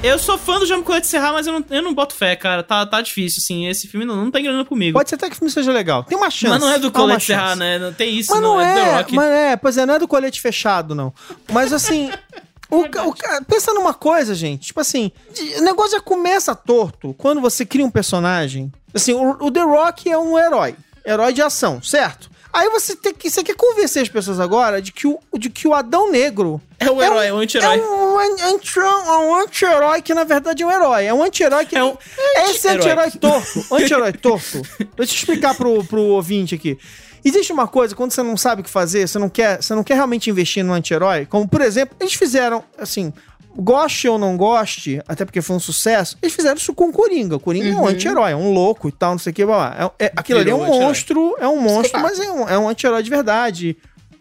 Eu sou fã do Jamie Colette Serra, mas eu não, eu não boto fé, cara. Tá, tá difícil, assim. Esse filme não, não tá enganando comigo. Pode ser até que o filme seja legal. Tem uma chance. mas não é do Colette Serra, né? Não tem isso, Mas não, é, do The é, Rock. mas é, pois é, não é do colete fechado, não. Mas assim, o, ca- o pensa numa coisa, gente, tipo assim, de- o negócio já começa torto quando você cria um personagem. Assim, o, o The Rock é um herói, herói de ação, certo? Aí você tem que, você quer convencer as pessoas agora de que o, de que o Adão Negro É o herói, é o anti-herói. é um anti- um anti-herói que na verdade é um herói. É um anti-herói que. É um É esse anti-herói. anti-herói torto. Anti-herói torto. Deixa eu explicar pro, pro ouvinte aqui. Existe uma coisa, quando você não sabe o que fazer, você não quer, você não quer realmente investir no anti-herói, como por exemplo, eles fizeram, assim, goste ou não goste, até porque foi um sucesso, eles fizeram isso com o Coringa. O Coringa é um anti-herói, é um louco e tal, não sei o que, blá. É, é- aquilo ali é Virou um monstro, é um monstro, mas é um, é um anti-herói de verdade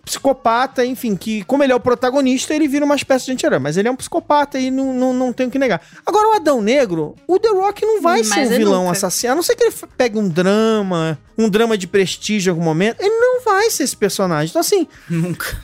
psicopata, enfim, que como ele é o protagonista, ele vira uma espécie de anti-herói, mas ele é um psicopata e não, não, não tem o que negar. Agora, o Adão Negro, o The Rock não vai Mas ser um vilão nunca. assassino, a não ser que ele pegue um drama, um drama de prestígio em algum momento, ele não vai ser esse personagem. Então, assim, Nunca.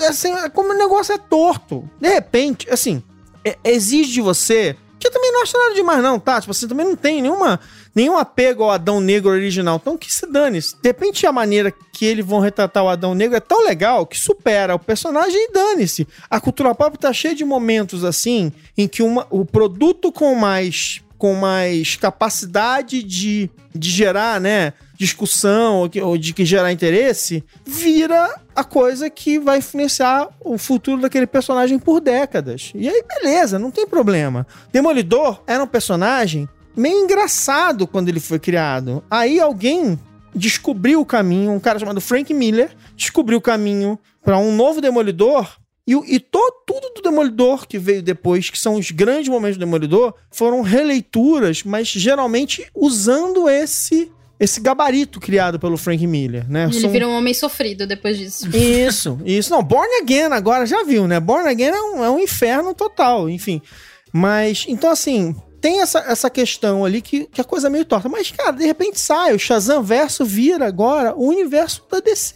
É, assim, é como o negócio é torto. De repente, assim, é- exige de você. Que eu também não acho nada demais, não, tá? Tipo, você também não tem nenhuma, nenhum apego ao Adão Negro original. Então, que se dane. -se. De repente, a maneira que eles vão retratar o Adão Negro é tão legal que supera o personagem e dane-se. A cultura pop tá cheia de momentos assim, em que uma, o produto com mais com mais capacidade de, de gerar, né, discussão ou, que- ou de que gerar interesse, vira a coisa que vai influenciar o futuro daquele personagem por décadas. E aí, beleza, não tem problema. Demolidor era um personagem meio engraçado quando ele foi criado. Aí alguém descobriu o caminho, um cara chamado Frank Miller descobriu o caminho para um novo Demolidor e, e to- tudo do Demolidor que veio depois, que são os grandes momentos do Demolidor, foram releituras, mas geralmente usando esse esse gabarito criado pelo Frank Miller, né? Ele São- vira um homem sofrido depois disso. isso, isso. Não, Born Again agora já viu, né? Born Again é um, é um inferno total, enfim. Mas, então assim, tem essa, essa questão ali que, que a coisa é meio torta. Mas, cara, de repente sai, o Shazam Verso vira agora o universo da DC.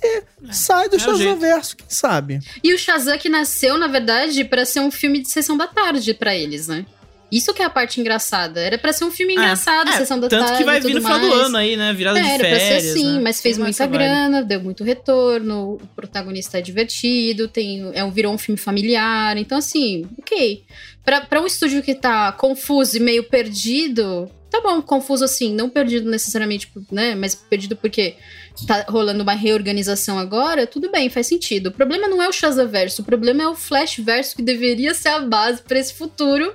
sai do é Shazam. Verso, quem sabe? E o Shazam que nasceu, na verdade, pra ser um filme de sessão da tarde pra eles, né? Isso que é a parte engraçada. Era pra ser um filme engraçado, É, sessão da tanto tarde. que vai vir no final do ano aí, né? Virada É, de era pra férias. ser assim, né? mas fez muita grana, deu muito retorno, o protagonista é divertido, tem, é um, virou um filme familiar. Então, assim, ok. Pra, pra um estúdio que tá confuso e meio perdido, tá bom, confuso assim, não perdido necessariamente, né? Mas perdido porque tá rolando uma reorganização agora, tudo bem, faz sentido. O problema não é o Shazamverso, o problema é o Flashverso, que deveria ser a base pra esse futuro,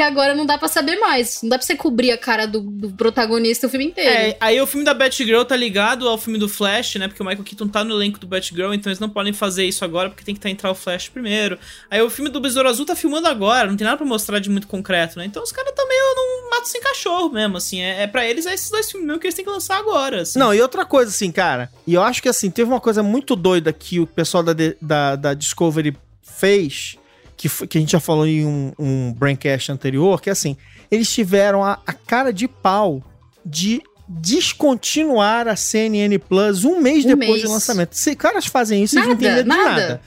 que agora não dá pra saber mais. Não dá pra você cobrir a cara do, do protagonista o filme inteiro. É, aí o filme da Batgirl tá ligado ao filme do Flash, né? Porque o Michael Keaton tá no elenco do Batgirl, então eles não podem fazer isso agora porque tem que tá, entrar o Flash primeiro. Aí o filme do Besouro Azul tá filmando agora, não tem nada pra mostrar de muito concreto, né? Então os caras tá meio num mato sem cachorro mesmo, assim. É, é pra eles é esses dois filmes mesmo que eles têm que lançar agora, assim. Não, e outra coisa, assim, cara, e eu acho que assim, teve uma coisa muito doida que o pessoal da, de- da, da Discovery fez, que, que a gente já falou em um, um Braincast anterior, que assim, eles tiveram a, a cara de pau de descontinuar a CNN Plus um mês Um depois mês. do lançamento. Se caras fazem isso, eles não Nada, têm medo de nada. nada.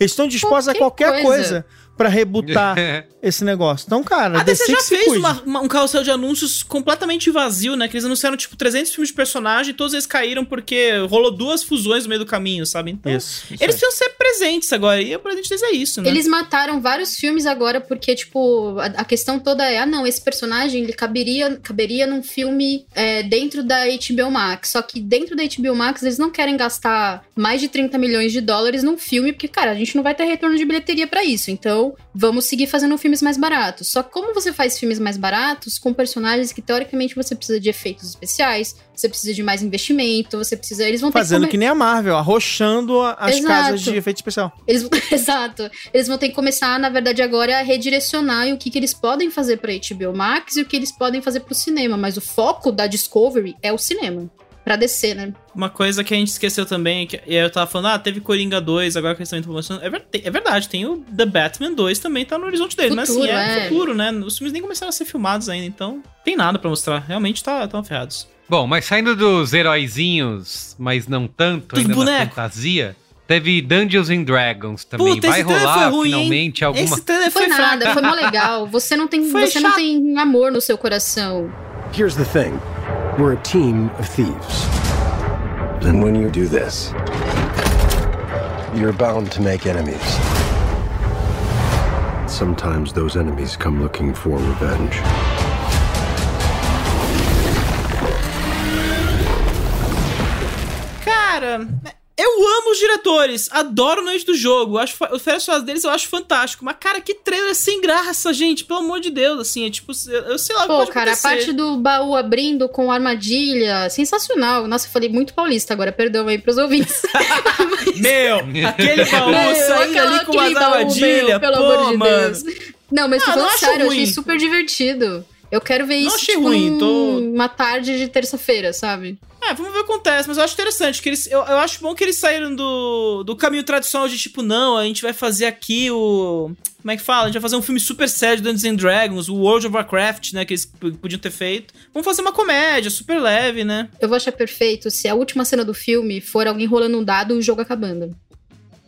Eles estão dispostos a qualquer Qualquer coisa. coisa. Pra rebutar esse negócio. Então, cara, A DC DC já fez uma- uma- um carrossel de anúncios completamente vazio, né? Que eles anunciaram, tipo, 300 filmes de personagem e todos eles caíram porque rolou duas fusões no meio do caminho, sabe? Então, Isso. isso eles aí. precisam ser presentes agora. E o presente deles é isso, né? Eles mataram vários filmes agora porque, tipo, a, a questão toda é: ah, não, esse personagem ele caberia, caberia num filme é, dentro da HBO Max. Só que dentro da HBO Max eles não querem gastar mais de 30 milhões de dólares num filme, porque, cara, a gente não vai ter retorno de bilheteria pra isso. Então, vamos seguir fazendo filmes mais baratos. Só que como você faz filmes mais baratos com personagens que teoricamente você precisa de efeitos especiais, você precisa de mais investimento, você precisa. Eles vão ter Fazendo que, que nem a Marvel, arrochando as Exato. casas de efeito especial. Eles, exato. Eles vão ter que começar, na verdade, agora a redirecionar o que, que eles podem fazer pra HBO Max e o que eles podem fazer pro cinema. Mas o foco da Discovery é o cinema. Pra descer, né? Uma coisa que a gente esqueceu também, que e aí eu tava falando, ah, teve Coringa 2, agora que eles estão promocionando. É, ver- é verdade, tem o The Batman 2 também, tá no horizonte deles. mas assim, Futuro, é, é. futuro, né? Os filmes nem começaram a ser filmados ainda, então tem nada pra mostrar. Realmente tá, tão ferrados. Bom, mas saindo dos heróizinhos, mas não tanto, Dos ainda na bonecos. fantasia, teve Dungeons and Dragons também. Puta, Vai rolar foi ruim, hein? finalmente alguma. Esse trailer Foi, foi, nada, foi mó legal. Você não tem, Foi você não chato. tem amor no seu coração. Here's the thing we're a team of thieves. And when you do this, you're bound to make enemies. Sometimes those enemies come looking for revenge. Cara, eu amo os diretores, adoro Noite do Jogo, acho o Férias Faz deles eu acho fantástico, mas cara, que trailer sem graça, gente, pelo amor de Deus, assim, é tipo, eu, eu sei lá o que Pô, cara, a acontecer. parte do baú abrindo com armadilha, sensacional. Nossa, eu falei muito paulista agora, perdão aí pros ouvintes. Meu, aquele baú Meu, saindo aquela- ali com uma baú, armadilha, pelo pô, amor de mano. Deus. Não, mas tô Ah, não falando acho sério, eu achei super divertido. Eu quero ver Não isso tipo, ruim, tô- uma tarde de terça-feira, sabe? É, vamos ver o que acontece, mas eu acho interessante, que eles, eu, eu acho bom que eles saíram do, do caminho tradicional de tipo, não, a gente vai fazer aqui o... Como é que fala? A gente vai fazer um filme super sério de Dungeons and Dragons, o World of Warcraft, né, que eles podiam ter feito. Vamos fazer uma comédia super leve, né? Eu vou achar perfeito se a última cena do filme for alguém rolando um dado e o jogo acabando.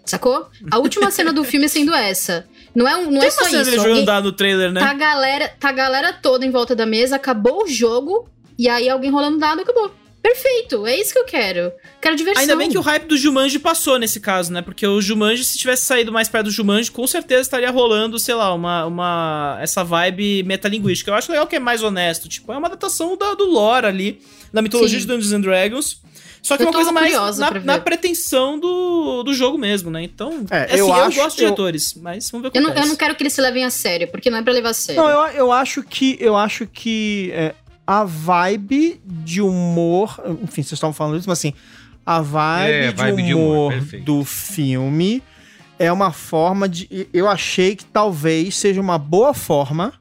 Sacou? A última cena do filme sendo essa. Não é, um, não é Tem só uma isso. Alguém, dado no trailer, né? tá, a galera, tá a galera toda em volta da mesa, acabou o jogo, e aí alguém rolando dado acabou. Perfeito, é isso que eu quero. Quero diversão. Ainda bem que o hype do Jumanji passou nesse caso, né? Porque o Jumanji, se tivesse saído mais perto do Jumanji, com certeza estaria rolando, sei lá, uma, uma essa vibe metalinguística. Eu acho legal que é mais honesto. Tipo, é uma adaptação da, do lore ali, da mitologia Sim. de Dungeons and Dragons. Só que Eu uma coisa mais na, na pretensão do, do jogo mesmo, né? Então, É, assim, eu eu, acho- gosto de eu- diretores, mas vamos ver o que Eu não, eu não quero que eles se levem a sério, porque não é pra levar a sério. Não, eu, eu acho que eu acho que é, a vibe de humor, enfim, vocês estavam falando isso, mas assim, a vibe, É, de, vibe de humor humor, perfeito. do filme é uma forma de, eu achei que talvez seja uma boa forma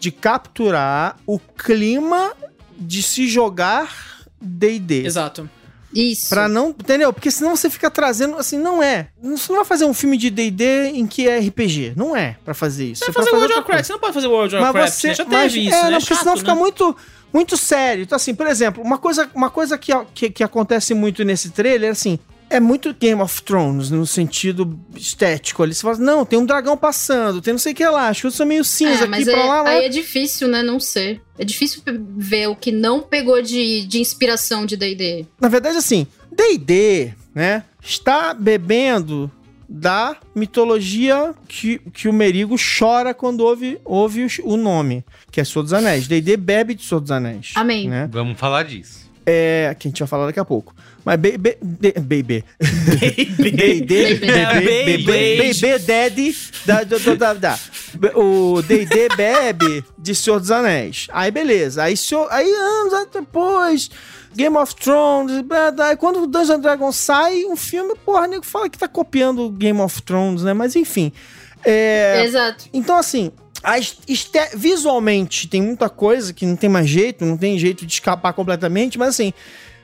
de capturar o clima de se jogar D&D. Exato. Isso. Pra não, entendeu? Porque senão você fica trazendo, assim, não é. Você não vai fazer um filme de D&D em que é RPG. Não é pra fazer isso. Você É vai pra fazer World of. Warcraft, você não pode fazer World of Mas Warcraft, você, né? Já mas- teve isso, é, né? não, porque senão Chato, fica né? muito, muito sério. Então, assim, por exemplo, uma coisa, uma coisa que, que, que acontece muito nesse trailer, assim, é muito Game of Thrones no sentido estético ali. Você fala, não, tem um dragão passando, tem não sei o que lá, as coisas são meio cinza É, aqui mas pra é- lá, lá. aí é difícil, né, não ser. É difícil ver o que não pegou de, de inspiração de D&D. Na verdade, assim, D&D, né, está bebendo da mitologia que, que o Merigo chora quando ouve, ouve o, o nome, que é Senhor dos Anéis. D&D bebe de Senhor dos Anéis. Amém. Né? Vamos falar disso. É, que a gente vai falar daqui a pouco. Mas Baby. Baby. Baby. Baby. Baby Daddy. Da, da, da, da. O DD bebe de Senhor dos Anéis. Aí beleza. Aí, senhor, aí anos depois. Game of Thrones, blá, blá. Aí quando o Dungeons and Dragons sai, um filme, porra, nego fala que tá copiando Game of Thrones, né? Mas enfim. É, Exato. então, assim, visualmente tem muita coisa que não tem mais jeito, não tem jeito de escapar completamente, mas assim,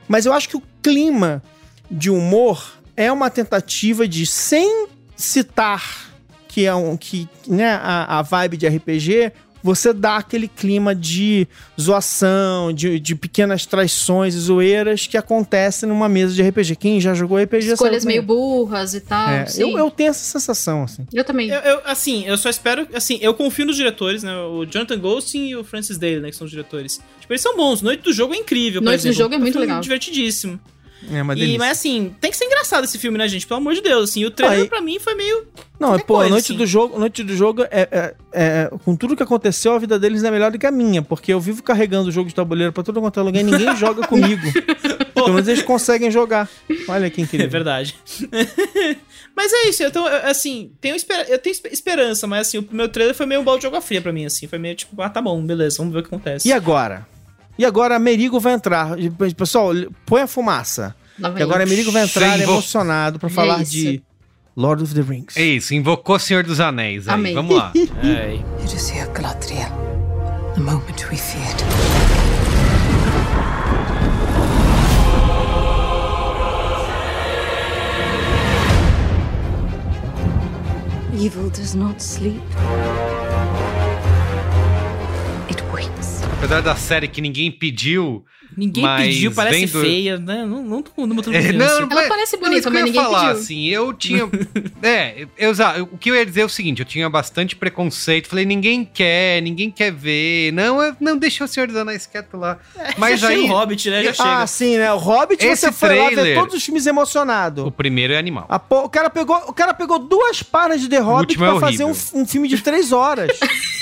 mas eu acho que o clima de humor é uma tentativa de, sem citar que é um que, né, a, a vibe de RPG, você dá aquele clima de zoação, de, de pequenas traições e zoeiras que acontecem numa mesa de RPG. Quem já jogou RPG Escolhas sabe meio burras e tal. é. É, sim. eu, eu tenho essa sensação, assim. Eu também. Eu, eu- assim, eu só espero. Assim, eu confio nos diretores, né? O Jonathan Goldstein e o Francis Dale, né? Que são os diretores. Tipo, eles são bons. Noite do Jogo é incrível, por Noite do. Jogo é muito legal. divertidíssimo. É uma E, delícia. mas assim, tem que ser engraçado esse filme, né, gente? Pelo amor de Deus. Assim, o trailer Aí- pra mim foi meio. Não, é, pô, a coisa, noite assim. do jogo, a noite do jogo é, é- é- Com tudo que aconteceu, a vida deles é melhor do que a minha, porque eu vivo carregando o jogo de tabuleiro pra todo quanto é lugar e ninguém joga comigo. Pelo menos eles conseguem jogar. Olha que É incrível. verdade. mas é isso, então, eu- assim, tenho esper- eu tenho espe- esperança, mas assim, o meu trailer foi meio um balde de água fria pra mim, assim. Foi meio tipo, ah, tá bom, beleza, vamos ver o que acontece. E agora? E agora a Merigo vai entrar. E, Pessoal, põe a fumaça. Vem. E agora a Merigo vai entrar Sim, vou- emocionado pra falar isso. de Lord of the Rings. É isso, invocou o Senhor dos Anéis aí. Amém. Vamos lá. É, It is here, Galadriel. The moment we feared. Evil does not sleep. Apesar da série que ninguém pediu. Ninguém pediu, parece vendo- feia, né? Não, não tô não botando É, confiança. não, Ela parece não, bonita, mas eu ia ninguém falar, pediu. assim, eu tinha. é, eu, eu- o que eu ia dizer é o seguinte: eu tinha bastante preconceito. Falei, ninguém quer, ninguém quer ver. Não, eu- não deixa o Senhor dos Anéis quieto lá. Mas já chega aí. o Hobbit, né? Já chega. Ah, sim, né? O Hobbit Esse você foi lá ver trailer- todos os filmes emocionado. O primeiro é animal. Po- o, cara pegou, o cara pegou duas páginas de The Hobbit é pra fazer um, um filme de três horas.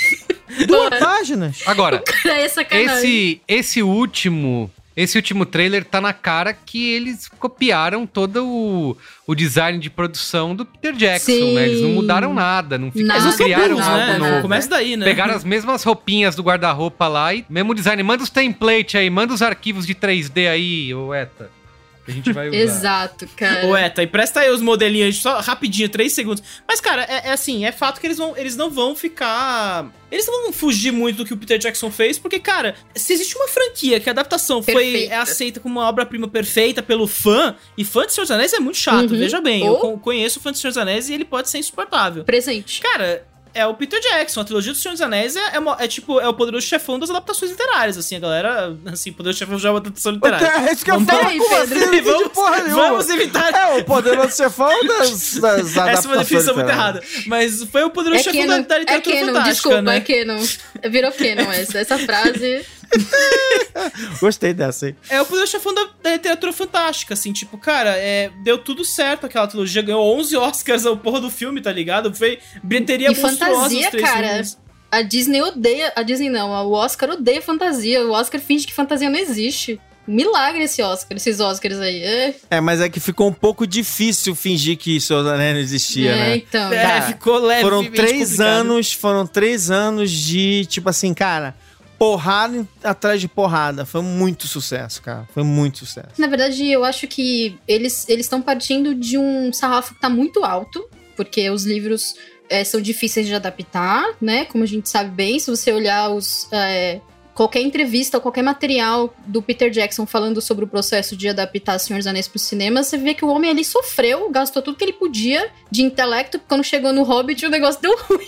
duas páginas. Agora, é esse, esse último. Esse último trailer tá na cara que eles copiaram todo o, o design de produção do Peter Jackson, Sim. né? Eles não mudaram nada, não, fica- Nada. criaram burros, algo né? novo. Começa daí, né? Pegaram as mesmas roupinhas do guarda-roupa lá e mesmo design. Manda os templates aí, manda os arquivos de 3D aí, ô Eta. A gente vai usar. Exato, cara. Ô, Eta, empresta aí os modelinhos só rapidinho, três segundos. Mas, cara, é, é assim, é fato que eles, vão, eles não vão ficar. Eles não vão fugir muito do que o Peter Jackson fez, porque, cara, se existe uma franquia que a adaptação foi é aceita como uma obra-prima perfeita pelo fã, e fã de Senhor dos Anéis é muito chato, Uhum. veja bem. Eu Ou- con- conheço o fã de Senhor dos Anéis e ele pode ser insuportável. Presente. Cara, é o Peter Jackson. A trilogia do Senhor dos Anéis é, é, é tipo, é o poderoso chefão das adaptações literárias, assim. A galera, assim, poderoso chefão já é uma adaptação literária. É isso que eu falo. Peraí, Como Pedro. assim? Vamos- porra nenhuma. Vamos evitar É, o poderoso chefão das, das Essa é uma adaptações definição muito errada. Mas foi o poderoso É chefão da, Canon, da é literatura Canon, fantástica, desculpa, né? é Canon. Virou Canon essa, essa frase. Gostei dessa, hein? É o poderoso chefão da, da literatura fantástica, assim. Tipo, cara, é, deu tudo certo aquela trilogia. Ganhou 11 Oscars a porra do filme, tá ligado? Foi bilheteria E monstruosa fantasia, os três cara. filmes. A Disney odeia. A Disney não, o Oscar odeia fantasia. O Oscar finge que fantasia não existe. Milagre esse Oscar, esses Oscars aí. É, É, mas é que ficou um pouco difícil fingir que Senhor dos Anéis não existia, é, né? então. É, Cara, ficou leve. Foram três anos, foram três anos de, tipo assim, cara, porrada atrás de porrada. Foi muito sucesso, cara. Foi muito sucesso. Na verdade, eu acho que eles eles estão partindo de um sarrafo que tá muito alto, porque os livros é, são difíceis de adaptar, né? Como a gente sabe bem, se você olhar os. é, qualquer entrevista ou qualquer material do Peter Jackson falando sobre o processo de adaptar Senhor dos Anéis pro cinema, você vê que o homem ali sofreu, gastou tudo que ele podia de intelecto, quando chegou no Hobbit o negócio deu ruim.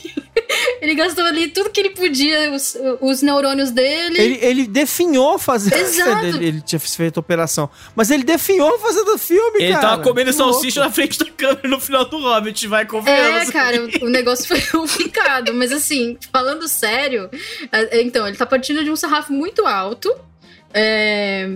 ele gastou ali tudo que ele podia, os, os neurônios dele. Ele, ele definhou fazer. Exato. Ele, ele tinha feito a operação. Mas ele definhou fazendo o filme, Ele cara. tava comendo Que salsicha louco. na frente da câmera no final do Hobbit, vai É, convenhamos. cara, o- o negócio foi complicado. Mas assim, falando sério, é, então, ele tá partindo de um sarrafo muito alto. É,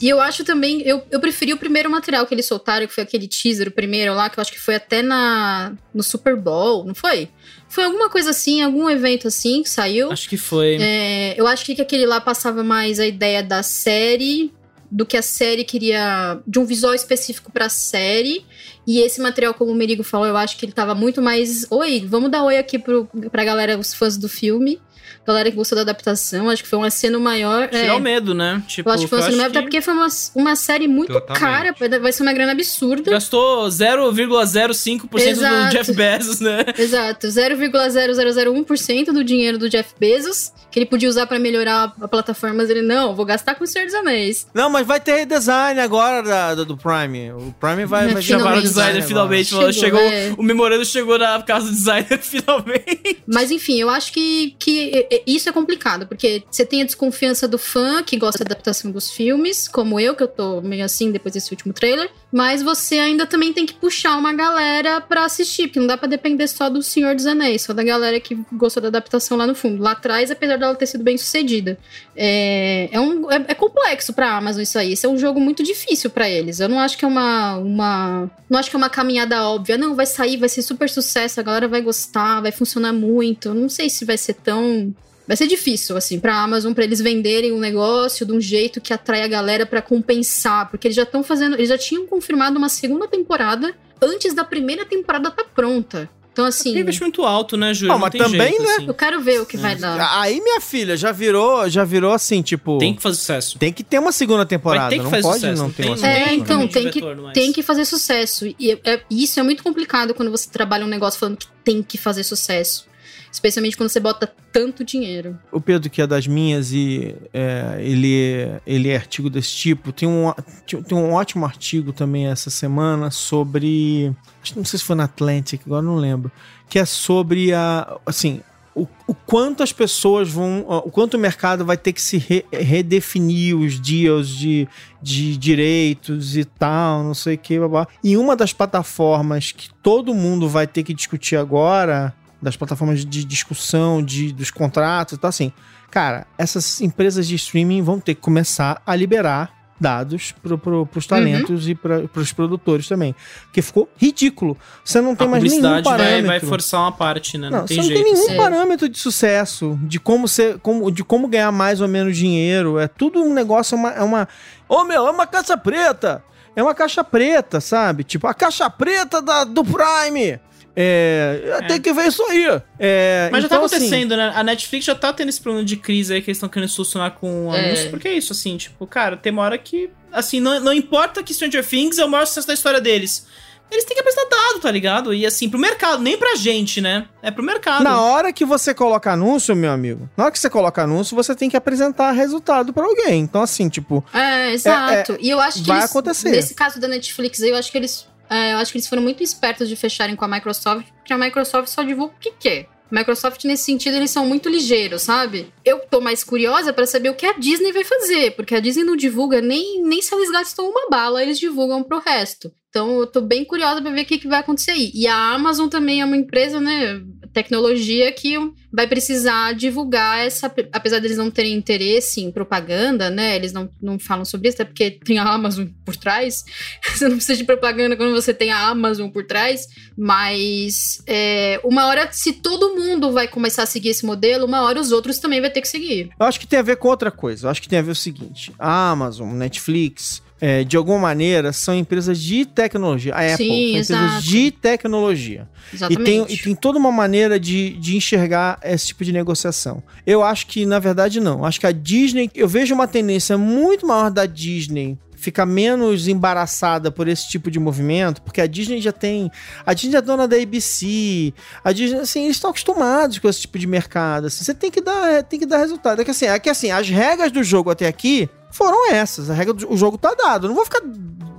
E eu acho também, eu, eu preferi o primeiro material que eles soltaram, que foi aquele teaser, o primeiro lá, que eu acho que foi até na, no Super Bowl, não foi? Foi alguma coisa assim, algum evento assim que saiu. Acho que foi. É, eu acho que aquele lá passava mais a ideia da série do que a série queria de um visual específico pra série. E esse material, como o Merigo falou, eu acho que ele tava muito mais. Oi, vamos dar oi aqui pro, pra galera, os fãs do filme. Galera que gostou da adaptação, acho que foi um aceno maior. Tirar é, o medo, né? Tipo, eu acho que foi um aceno maior, até porque foi uma, uma série muito Totalmente. cara, vai ser uma grana absurda. Gastou 0,05% do. Jeff Bezos, né? Exato, 0,0001% do dinheiro do Jeff Bezos, que ele podia usar pra melhorar a plataforma, mas ele não, vou gastar com o Senhor dos Anéis. Não, mas vai ter redesign agora da, do, do Prime. O Prime vai, vai Chamaram o designer finalmente. Chegou, Chegou, é. O memorando chegou na casa do designer finalmente. Mas enfim, eu acho que, que isso é complicado, porque você tem a desconfiança do fã que gosta da adaptação dos filmes, como eu, que eu tô meio assim depois desse último trailer, mas você ainda também tem que puxar uma galera pra assistir, porque não dá pra depender só do Senhor dos Anéis, só da galera que gostou da adaptação lá no fundo. Lá atrás, apesar dela ter sido bem sucedida. É, é, um, é, é complexo pra Amazon isso aí. Isso é um jogo muito difícil pra eles. Eu não acho que é uma, uma. Não acho que é uma caminhada óbvia. Não, vai sair, vai ser super sucesso, a galera vai gostar, vai funcionar muito. Eu não sei se vai ser tão. Vai ser difícil, assim, pra Amazon, pra eles venderem um negócio de um jeito que atrai a galera pra compensar. Porque eles já estão fazendo. Eles já tinham confirmado uma segunda temporada antes da primeira temporada tá pronta. Então, assim. Tem investimento alto, né, Júlio? Não, mas tem também, jeito, né? assim. Eu quero ver o que vai dar. Aí, minha filha, já virou, já virou assim, tipo. Tem que fazer sucesso. Tem que ter uma segunda temporada. Ter que não fazer pode sucesso, não ter tem- uma segunda É, tem então, tem que, retorno tem que fazer sucesso. E é- é- isso é muito complicado quando você trabalha um negócio falando que tem que fazer sucesso. Especialmente quando você bota tanto dinheiro. O Pedro, que é das minhas, e é, ele, ele é artigo desse tipo. Tem um, tem um ótimo artigo também essa semana sobre. Não sei se foi na Atlantic, agora não lembro. Que é sobre a. Assim. O, o quanto as pessoas vão. O quanto o mercado vai ter que se re- redefinir os deals de, de direitos e tal, não sei o que, babá. E uma das plataformas que todo mundo vai ter que discutir agora das plataformas de discussão de, dos contratos e tal, assim. Cara, essas empresas de streaming vão ter que começar a liberar dados pro, pro, pros talentos e para pros produtores também. Porque ficou ridículo. Você não tem A mais nenhum publicidade vai, parâmetro. vai forçar uma parte, né? Não, Não, tem você não jeito. tem nenhum assim. parâmetro de sucesso, de como ser, como, de como ganhar mais ou menos dinheiro. É tudo um negócio, é uma. É uma Ô meu, é uma caixa preta! É uma caixa preta, sabe? Tipo, a caixa preta da, do Prime! É, Tem que ver isso aí. É, Mas já então, tá assim, acontecendo, né? A Netflix já tá tendo esse problema de crise aí que eles estão querendo solucionar com É. anúncio. Porque é isso, assim, tipo, cara, tem uma hora que. Assim, não, não importa que Stranger Things é o maior sucesso da história deles. Eles têm que apresentar dado, tá ligado? E assim, pro mercado, nem pra gente, né? É pro mercado. Na hora que você coloca anúncio, meu amigo, na hora que você coloca anúncio, você tem que apresentar resultado pra alguém. Então, assim, tipo, É, exato. e eu acho que vai eles, acontecer. nesse caso da Netflix, aí, eu acho que eles. É, eu acho que eles foram muito espertos de fecharem com a Microsoft, porque a Microsoft só divulga o que quer. Microsoft, nesse sentido, eles são muito ligeiros, sabe? Eu tô mais curiosa pra saber o que a Disney vai fazer, porque a Disney não divulga nem, nem se eles gastam uma bala, eles divulgam pro resto. Então eu tô bem curiosa pra ver o que, que vai acontecer aí. E a Amazon também é uma empresa, né? Tecnologia que vai precisar divulgar essa. Apesar deles não terem interesse em propaganda, né? Eles não, não falam sobre isso, até porque tem a Amazon por trás. Você não precisa de propaganda quando você tem a Amazon por trás. Mas é, uma hora, se todo mundo vai começar a seguir esse modelo, uma hora os outros também vai ter que seguir. Eu acho que tem a ver com outra coisa. Eu acho que tem a ver o seguinte: a Amazon, Netflix, é, de alguma maneira, são empresas de tecnologia. A Apple Sim, são empresas de tecnologia. E Exatamente. tem, e tem toda uma maneira de, de enxergar esse tipo de negociação. Eu acho que, na verdade, não. Acho que a Disney. Eu vejo uma tendência muito maior da Disney ficar menos embaraçada por esse tipo de movimento, porque a Disney já tem. A Disney é dona da ABC. A Disney, assim, eles estão acostumados com esse tipo de mercado. assim. você tem que dar, tem que dar resultado. É que assim, é que assim, as regras do jogo até aqui foram essas. A regra do o jogo tá dado. Eu não vou ficar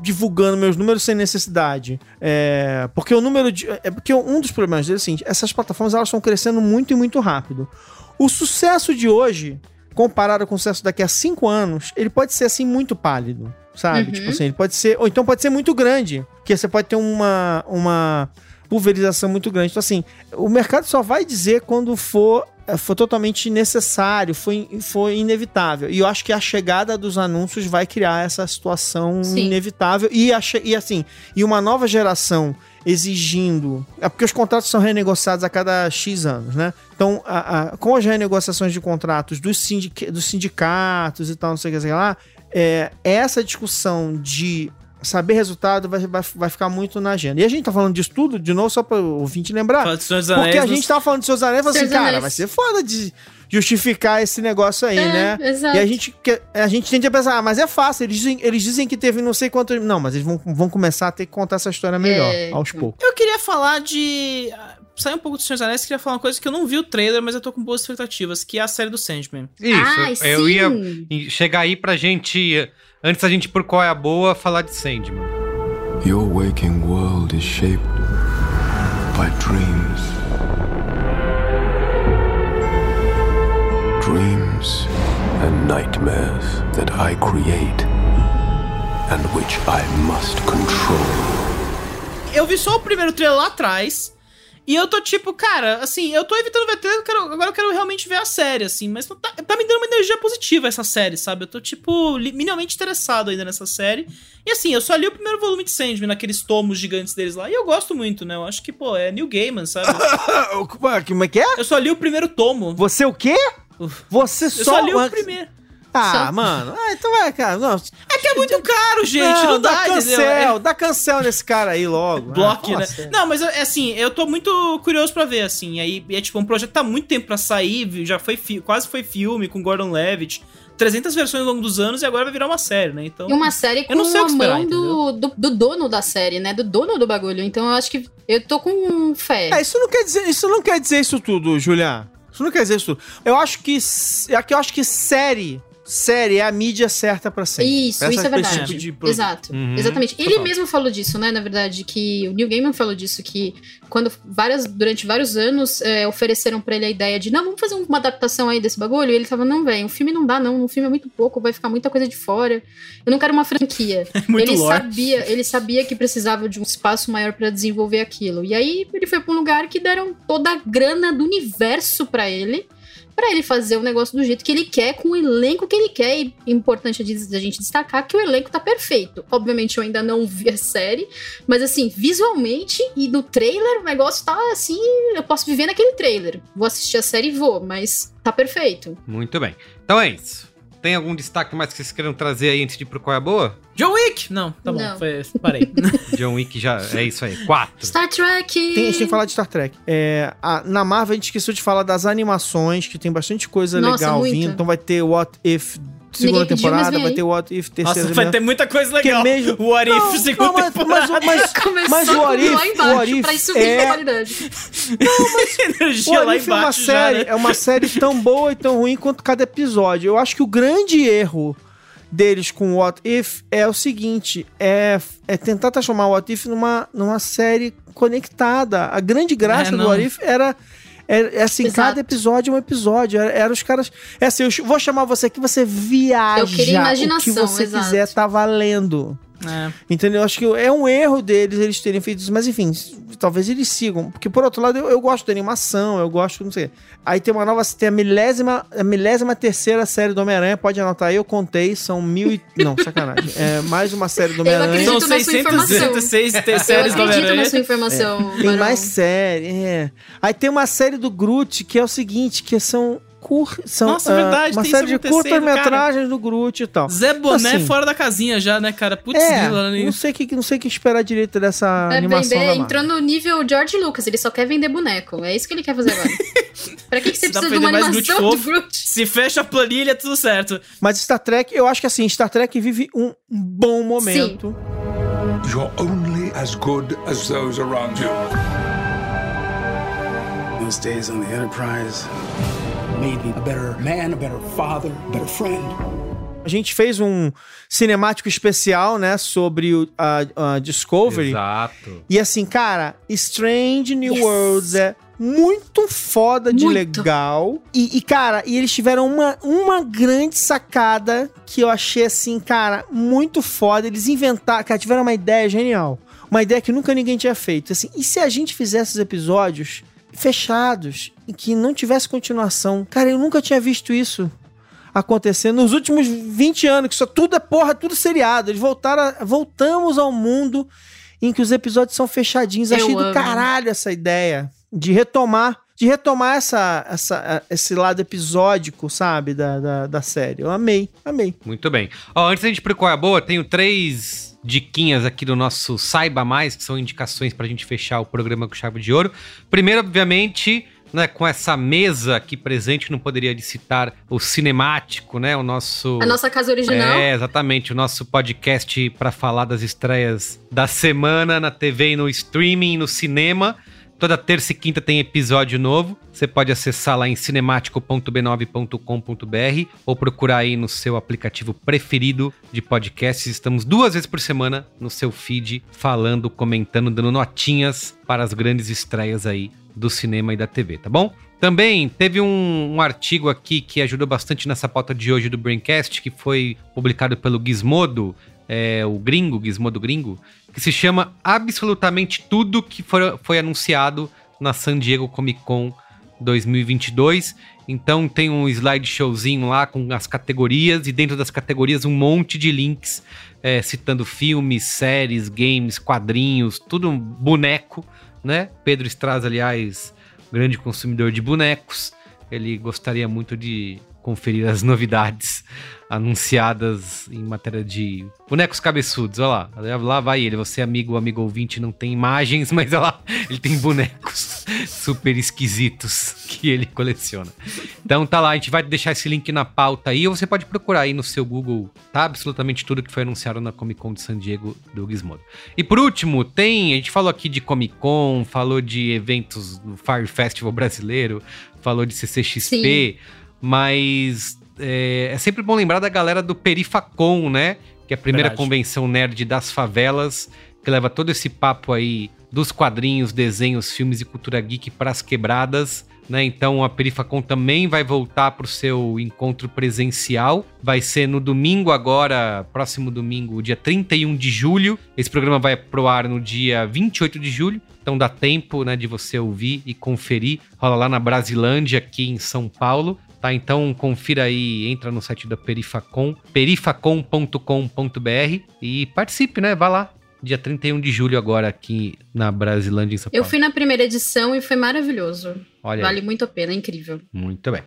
divulgando meus números sem necessidade. É, porque o número de. É porque um dos problemas deles é seguinte: essas plataformas elas estão crescendo muito e muito rápido. O sucesso de hoje, comparado com o sucesso daqui a cinco anos, ele pode ser assim muito pálido. Sabe? Uhum. Tipo assim, ele pode ser. Ou então pode ser muito grande. Porque você pode ter uma. uma pulverização muito grande. Então, assim, o mercado só vai dizer quando for, for totalmente necessário, foi, foi inevitável. E eu acho que a chegada dos anúncios vai criar essa situação Sim. inevitável. E, a e assim, e uma nova geração exigindo. É porque os contratos são renegociados a cada X anos, né? Então, a- a- com as renegociações de contratos dos, sindic- dos sindicatos e tal, não sei o que, lá, é, essa discussão de saber resultado vai, vai, vai ficar muito na agenda. E a gente tá falando disso tudo, de novo, só para o ouvinte lembrar. Porque a gente tava falando de seus anéis e falou assim, cara, vai ser foda de justificar esse negócio aí, É, né? exato. E a gente, a gente tende a pensar, ah, mas é fácil, eles dizem, eles dizem que teve não sei quantos. Não, mas eles vão, vão começar a ter que contar essa história melhor, É, aos então. poucos. Eu queria falar de. Ah, Sair um pouco do Senhor dos Anéis, queria falar uma coisa que eu não vi o trailer, mas eu tô com boas expectativas, que é a série do Sandman. Isso, Ai, eu ia sim. chegar aí pra gente, antes da gente ir por qual é a boa, falar de Sandman. Your waking world is shaped by dreams. and nightmares that I create and which I must control. Eu vi só o primeiro trailer lá atrás. E eu tô tipo, cara, assim, eu tô evitando ver trailer, eu quero- agora eu quero realmente ver a série, assim, mas não tá, tá me dando uma energia positiva essa série, sabe? Eu tô, tipo, minimamente interessado ainda nessa série. E assim, eu só li o primeiro volume de Sandman, naqueles tomos gigantes deles lá, e eu gosto muito, né? Eu acho que, pô, é New Gaiman, sabe? Como é que é? Eu só li o primeiro tomo. Você o quê? Você Eu só... só li o primeiro. Ah, Só- mano. Ah, então vai, cara. Não, É que é muito caro, gente, não, dá dá, entendeu? cancel, É- dá cancel nesse cara aí logo. Block, Ah, né? sério. Não, mas é assim, eu tô muito curioso pra ver, assim. Aí é tipo, um projeto que tá há muito tempo pra sair, já foi quase foi filme com Gordon Levitt. 300 versões ao longo dos anos e agora vai virar uma série, né? Então. E uma série com eu não sei o a que esperar, mão do, do, do dono da série, né? Do dono do bagulho. Então eu acho que eu tô com fé. É, isso não quer dizer, isso não quer dizer isso tudo, Julian. Isso não quer dizer isso tudo. Eu acho que é que eu acho que série, série é a mídia certa pra sempre. Isso, Essa- isso é pra esse verdade. tipo de. Exato. Uhum. Exatamente. Ele Total. mesmo falou disso, né? Na verdade, que o Neil Gaiman falou disso, que quando várias, durante vários anos é, ofereceram pra ele a ideia de não, vamos fazer uma adaptação aí desse bagulho. E ele tava, não, velho, o filme não dá, não. O filme é muito pouco, vai ficar muita coisa de fora. Eu não quero uma franquia. muito ele lore. sabia, ele sabia que precisava de um espaço maior pra desenvolver aquilo. E aí ele foi pra um lugar que deram toda a grana do universo pra ele. Pra ele fazer o negócio do jeito que ele quer, com o elenco que ele quer. E é importante a gente destacar que o elenco tá perfeito. Obviamente eu ainda não vi a série, mas assim, visualmente e no trailer, o negócio tá assim. Eu posso viver naquele trailer. Vou assistir a série e vou, mas tá perfeito. Muito bem. Então é isso. Tem algum destaque mais que vocês queiram trazer aí antes de ir pro Qual é a Boa? John Wick! Não, tá bom, Não. foi, parei. John Wick já é isso aí. Quatro. Star Trek! Tem, a gente tem que falar de Star Trek. É, a- na Marvel a gente esqueceu de falar das animações, que tem bastante coisa Nossa, legal muita. vindo. Então vai ter What If segunda Ninguém mas temporada, vai ter What If terceira Nossa, vai ter muita coisa legal. Que mesmo- O What If, Não, segunda não, mas- temporada. mas- mas- Começou Mas o What If- lá embaixo o What If pra é- de qualidade. energia What lá If é uma embaixo já, série, né? é uma série tão boa e tão ruim quanto cada episódio. Eu acho que o grande erro deles com What If é o seguinte, é, é tentar transformar o What If numa, numa série conectada. A grande graça É, do não. What If era é, é assim, Exato. cada episódio é um episódio. Era, era os caras. É assim, eu vou chamar você aqui, você viaja. Eu queria O que imaginação, você exato. quiser tá valendo. É. Entendeu? Acho que é um erro deles eles terem feito isso, mas enfim, talvez eles sigam. Porque por outro lado, eu, eu gosto da animação, eu gosto, não sei. Aí tem uma nova, tem a milésima, a milésima terceira série do Homem-Aranha, pode anotar aí, eu contei, são mil e... Não, sacanagem. É mais uma série do Homem-Aranha. acredito São na sua informação. 666 te- Eu séries do acredito Homem-Aranha. na sua informação. Tem Barão. mais série, é. Aí tem uma série do Groot, que é o seguinte, que são... Cur... são Nossa, ah, verdade, Uma tem série de curta-metragens do Groot e tal. Zé Boné Assim, fora da casinha já, né, cara? Putz, É, não sei o que, não sei que esperar direito dessa É animação vender, da Marvel. entrou no nível George Lucas, ele só quer vender boneco. É isso que ele quer fazer agora. pra que, que você dá precisa de uma vender mais Groot animação do fofo. Groot? Se fecha a planilha, tudo certo. Mas Star Trek, eu acho que assim, Star Trek vive um bom momento. You're only as good as those around you. Those days on the Enterprise made me a better man, a better father, a better friend. A gente fez um cinemático especial, né, sobre o, a, a Discovery. Exato. E assim, cara, Strange New Yes. Worlds é muito foda de Muito. legal. E, e, cara, e eles tiveram uma, uma grande sacada que eu achei assim, cara, muito foda. Eles inventaram, cara, tiveram uma ideia genial. Uma ideia que nunca ninguém tinha feito. Assim, e se a gente fizesse os episódios fechados e que não tivesse continuação? Cara, eu nunca tinha visto isso acontecendo nos últimos 20 anos, que isso tudo é porra, tudo seriado. Eles voltaram, a- voltamos ao mundo em que os episódios são fechadinhos. Eu Achei do amo. caralho essa ideia de retomar, de retomar essa, essa, esse lado episódico, sabe, da, da, da série. Eu amei, amei. Muito bem. Ó, antes da gente ir pro Qual é a Boa, tenho três diquinhas aqui do nosso Saiba Mais, que são indicações pra gente fechar o programa com chave de ouro. Primeiro, obviamente, né, com essa mesa aqui presente, não poderia licitar o cinemático, né, o nosso... A nossa casa original. É, exatamente. O nosso podcast para falar das estreias da semana na TV e no streaming, no cinema. Toda terça e quinta tem episódio novo. Você pode acessar lá em cinemático.b9.com.br ou procurar aí no seu aplicativo preferido de podcasts. Estamos duas vezes por semana no seu feed, falando, comentando, dando notinhas para as grandes estreias aí do cinema e da TV, tá bom? Também teve um, um, artigo aqui que ajudou bastante nessa pauta de hoje do Braincast, que foi publicado pelo Gizmodo, é, o gringo, Gizmodo gringo, que se chama Absolutamente Tudo que foi, foi anunciado na San Diego Comic Con 2022. Então tem um slideshowzinho lá com as categorias e dentro das categorias um monte de links é, citando filmes, séries, games, quadrinhos, tudo um boneco, né? Pedro Straz, aliás, grande consumidor de bonecos, ele gostaria muito de conferir as novidades anunciadas em matéria de bonecos cabeçudos. Olha lá, lá vai ele. Você, amigo, amigo ouvinte, não tem imagens, mas olha lá, ele tem bonecos super esquisitos que ele coleciona. Então tá lá, a gente vai deixar esse link na pauta aí, ou você pode procurar aí no seu Google, tá? Absolutamente tudo que foi anunciado na Comic Con de San Diego do Gizmodo. E por último, tem, a gente falou aqui de Comic Con, falou de eventos do Fire Festival brasileiro, falou de CCXP. Sim mas é, é, sempre bom lembrar da galera do Perifacon, né? Que é a primeira Verdade. convenção nerd das favelas, que leva todo esse papo aí dos quadrinhos, desenhos, filmes e cultura geek para as quebradas. Né? Então a Perifacon também vai voltar para o seu encontro presencial. Vai ser no domingo agora, próximo domingo, dia 31 de julho. Esse programa vai pro ar no dia 28 de julho. Então dá tempo né, de você ouvir e conferir. Rola lá na Brasilândia, aqui em São Paulo. Tá? Então confira aí, entra no site da Perifacom, perifacom.com.br e participe, né? Vá lá. Dia 31 de julho agora aqui na Brasilândia em São Paulo. Eu fui na primeira edição e foi maravilhoso. Olha vale aí. muito a pena, é incrível. Muito bem.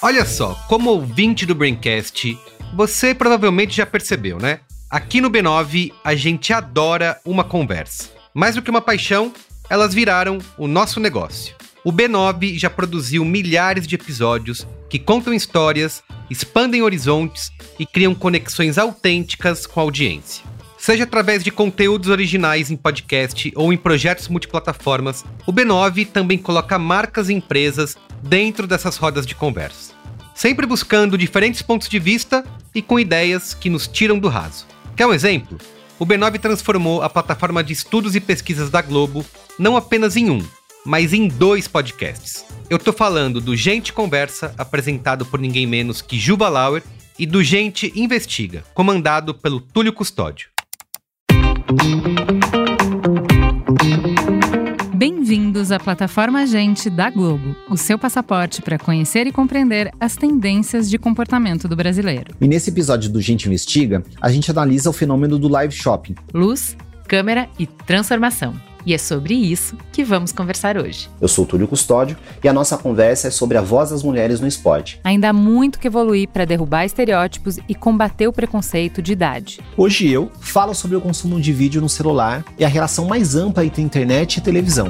Olha só, como ouvinte do Braincast, você provavelmente já percebeu, né? Aqui no B9, a gente adora uma conversa. Mais do que uma paixão, elas viraram o nosso negócio. O B9 já produziu milhares de episódios que contam histórias, expandem horizontes e criam conexões autênticas com a audiência. Seja através de conteúdos originais em podcast ou em projetos multiplataformas, o B9 também coloca marcas e empresas dentro dessas rodas de conversa. Sempre buscando diferentes pontos de vista e com ideias que nos tiram do raso. Quer um exemplo? O B9 transformou a plataforma de estudos e pesquisas da Globo não apenas em um, mas em dois podcasts. Eu tô falando do Gente Conversa, apresentado por ninguém menos que Juba Lauer, e do Gente Investiga, comandado pelo Túlio Custódio. Bem-vindos à plataforma Gente da Globo, o seu passaporte para conhecer e compreender as tendências de comportamento do brasileiro. E nesse episódio do Gente Investiga, a gente analisa o fenômeno do live shopping. Luz, câmera e transformação. E é sobre isso que vamos conversar hoje. Eu sou Túlio Custódio e a nossa conversa é sobre a voz das mulheres no esporte. Ainda há muito que evoluir para derrubar estereótipos e combater o preconceito de idade. Hoje eu falo sobre o consumo de vídeo no celular e a relação mais ampla entre internet e televisão.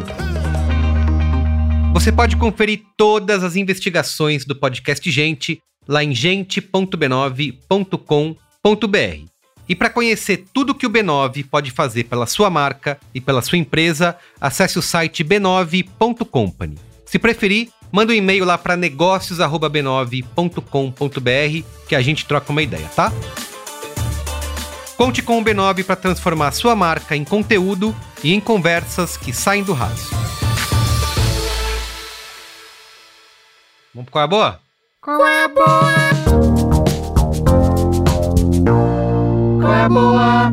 Você pode conferir todas as investigações do podcast Gente lá em gente.b9.com.br. E para conhecer tudo que o B9 pode fazer pela sua marca e pela sua empresa, acesse o site b9.company. Se preferir, manda um e-mail lá para negócios@b9.com.br que a gente troca uma ideia, tá? Conte com o B9 para transformar sua marca em conteúdo e em conversas que saem do raso. Vamos é a boa? Qual é a boa? Boa?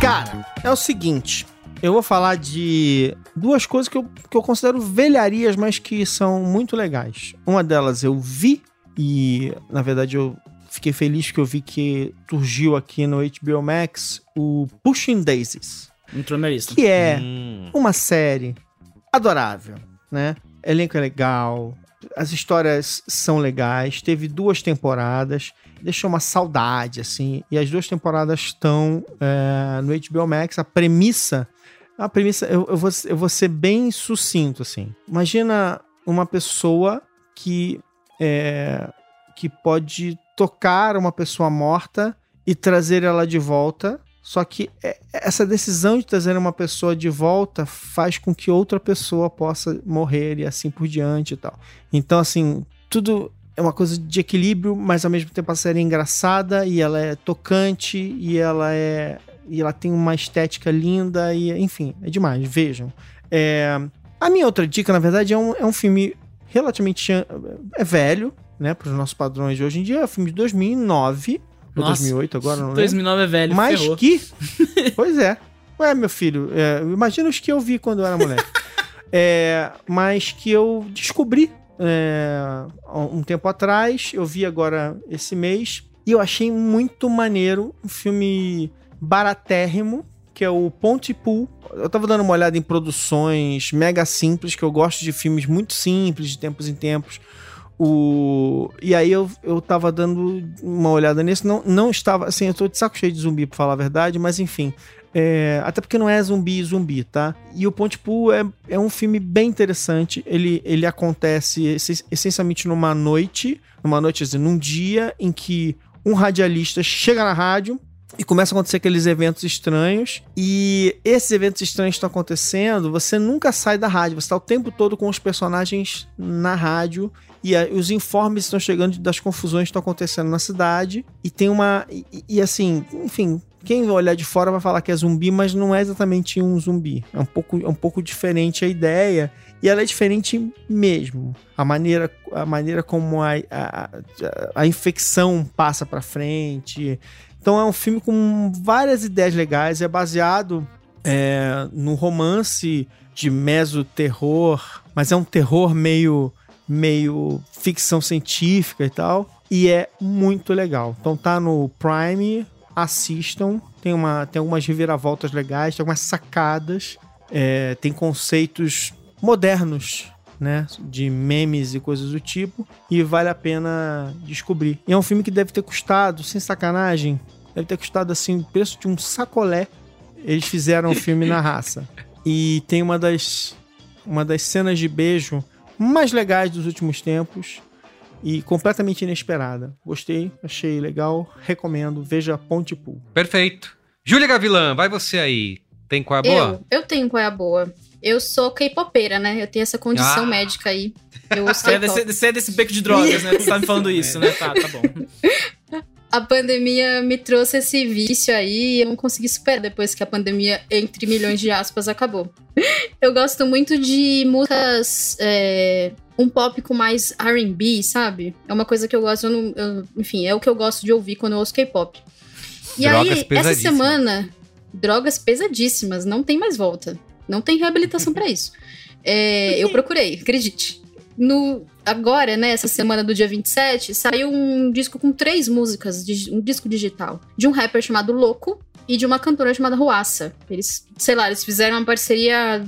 Cara, é o seguinte. Eu vou falar de duas coisas que eu, que eu considero velharias, mas que são muito legais. Uma delas eu vi e, na verdade, eu fiquei feliz que eu vi que surgiu aqui no HBO Max o Pushing Daisies. Entrou na lista. Que é hum. uma série adorável, né? Elenco é legal, as histórias são legais, teve duas temporadas, deixou uma saudade, assim, e as duas temporadas estão é, no HBO Max. A premissa A premissa, eu, eu, vou, eu vou ser bem sucinto, assim. Imagina uma pessoa que é, que pode tocar uma pessoa morta e trazer ela de volta. Só que é, essa decisão de trazer uma pessoa de volta faz com que outra pessoa possa morrer e assim por diante e tal. Então, assim, tudo é uma coisa de equilíbrio, mas ao mesmo tempo a série é engraçada e ela é tocante e ela é e ela tem uma estética linda e enfim, é demais, vejam. É, a minha outra dica, na verdade, é um, é um filme relativamente é velho, né, para os nossos padrões de hoje em dia, é um filme de 2009 ou Nossa, 2008 agora, não lembro. 2009 é velho, Mas ferrou. que Pois é. Ué, meu filho, é, imagina os que eu vi quando eu era moleque. é, mas que eu descobri é, um tempo atrás, eu vi agora esse mês, e eu achei muito maneiro um filme baratérrimo, que é o Pontypool. Eu tava dando uma olhada em produções mega simples, que eu gosto de filmes muito simples, de tempos em tempos. O... E aí eu, eu tava dando uma olhada nesse, não, não estava, assim, eu tô de saco cheio de zumbi, pra falar a verdade, mas enfim, é, até porque não é zumbi zumbi, tá? E o Pontypool é, é um filme bem interessante. Ele, ele acontece esse- essencialmente numa noite, numa noite, assim, num dia em que um radialista chega na rádio e começa a acontecer aqueles eventos estranhos. E esses eventos estranhos estão acontecendo, você nunca sai da rádio, você está o tempo todo com os personagens na rádio. E os informes estão chegando das confusões que estão acontecendo na cidade. E tem uma. E, e, assim, enfim, quem olhar de fora vai falar que é zumbi, mas não é exatamente um zumbi. É um pouco, é um pouco diferente a ideia. E ela é diferente mesmo. A maneira, a maneira como a, a, a- infecção passa pra frente. Então é um filme com várias ideias legais. É baseado é, num romance de meso-terror, mas é um terror meio, meio ficção científica e tal. E é muito legal. Então tá no Prime, assistam. Tem, uma, tem algumas reviravoltas legais, tem algumas sacadas. é, tem conceitos modernos, né? De memes e coisas do tipo. E vale a pena descobrir. E é um filme que deve ter custado, sem sacanagem, deve ter custado assim o preço de um sacolé. Eles fizeram o filme na raça. E tem uma das, uma das cenas de beijo mais legais dos últimos tempos. E completamente inesperada. Gostei, achei legal, recomendo. Veja Ponte Pool. Perfeito. Júlia Gavilã, vai você aí. Tem qual é a boa? Eu, eu tenho qual é a boa. Eu sou K-popeira, né? Eu tenho essa condição Ah. médica aí. Eu Você é, sei desse, você é desse beco de drogas, né? Você tá me falando isso, né? Tá, tá bom. A pandemia me trouxe esse vício aí e eu não consegui superar depois que a pandemia, entre milhões de aspas, acabou. Eu gosto muito de músicas. é, um pop com mais RB, sabe? É uma coisa que eu gosto, eu não- eu- enfim, é o que eu gosto de ouvir quando eu ouço K-pop. E Drogas aí, essa semana, drogas pesadíssimas, não tem mais volta. Não tem reabilitação pra isso. É, eu procurei, acredite. No, agora, né, essa semana do dia 27, saiu um disco com três músicas, um disco digital, de um rapper chamado Louco e de uma cantora chamada Ruaça. Eles, sei lá, eles fizeram uma parceria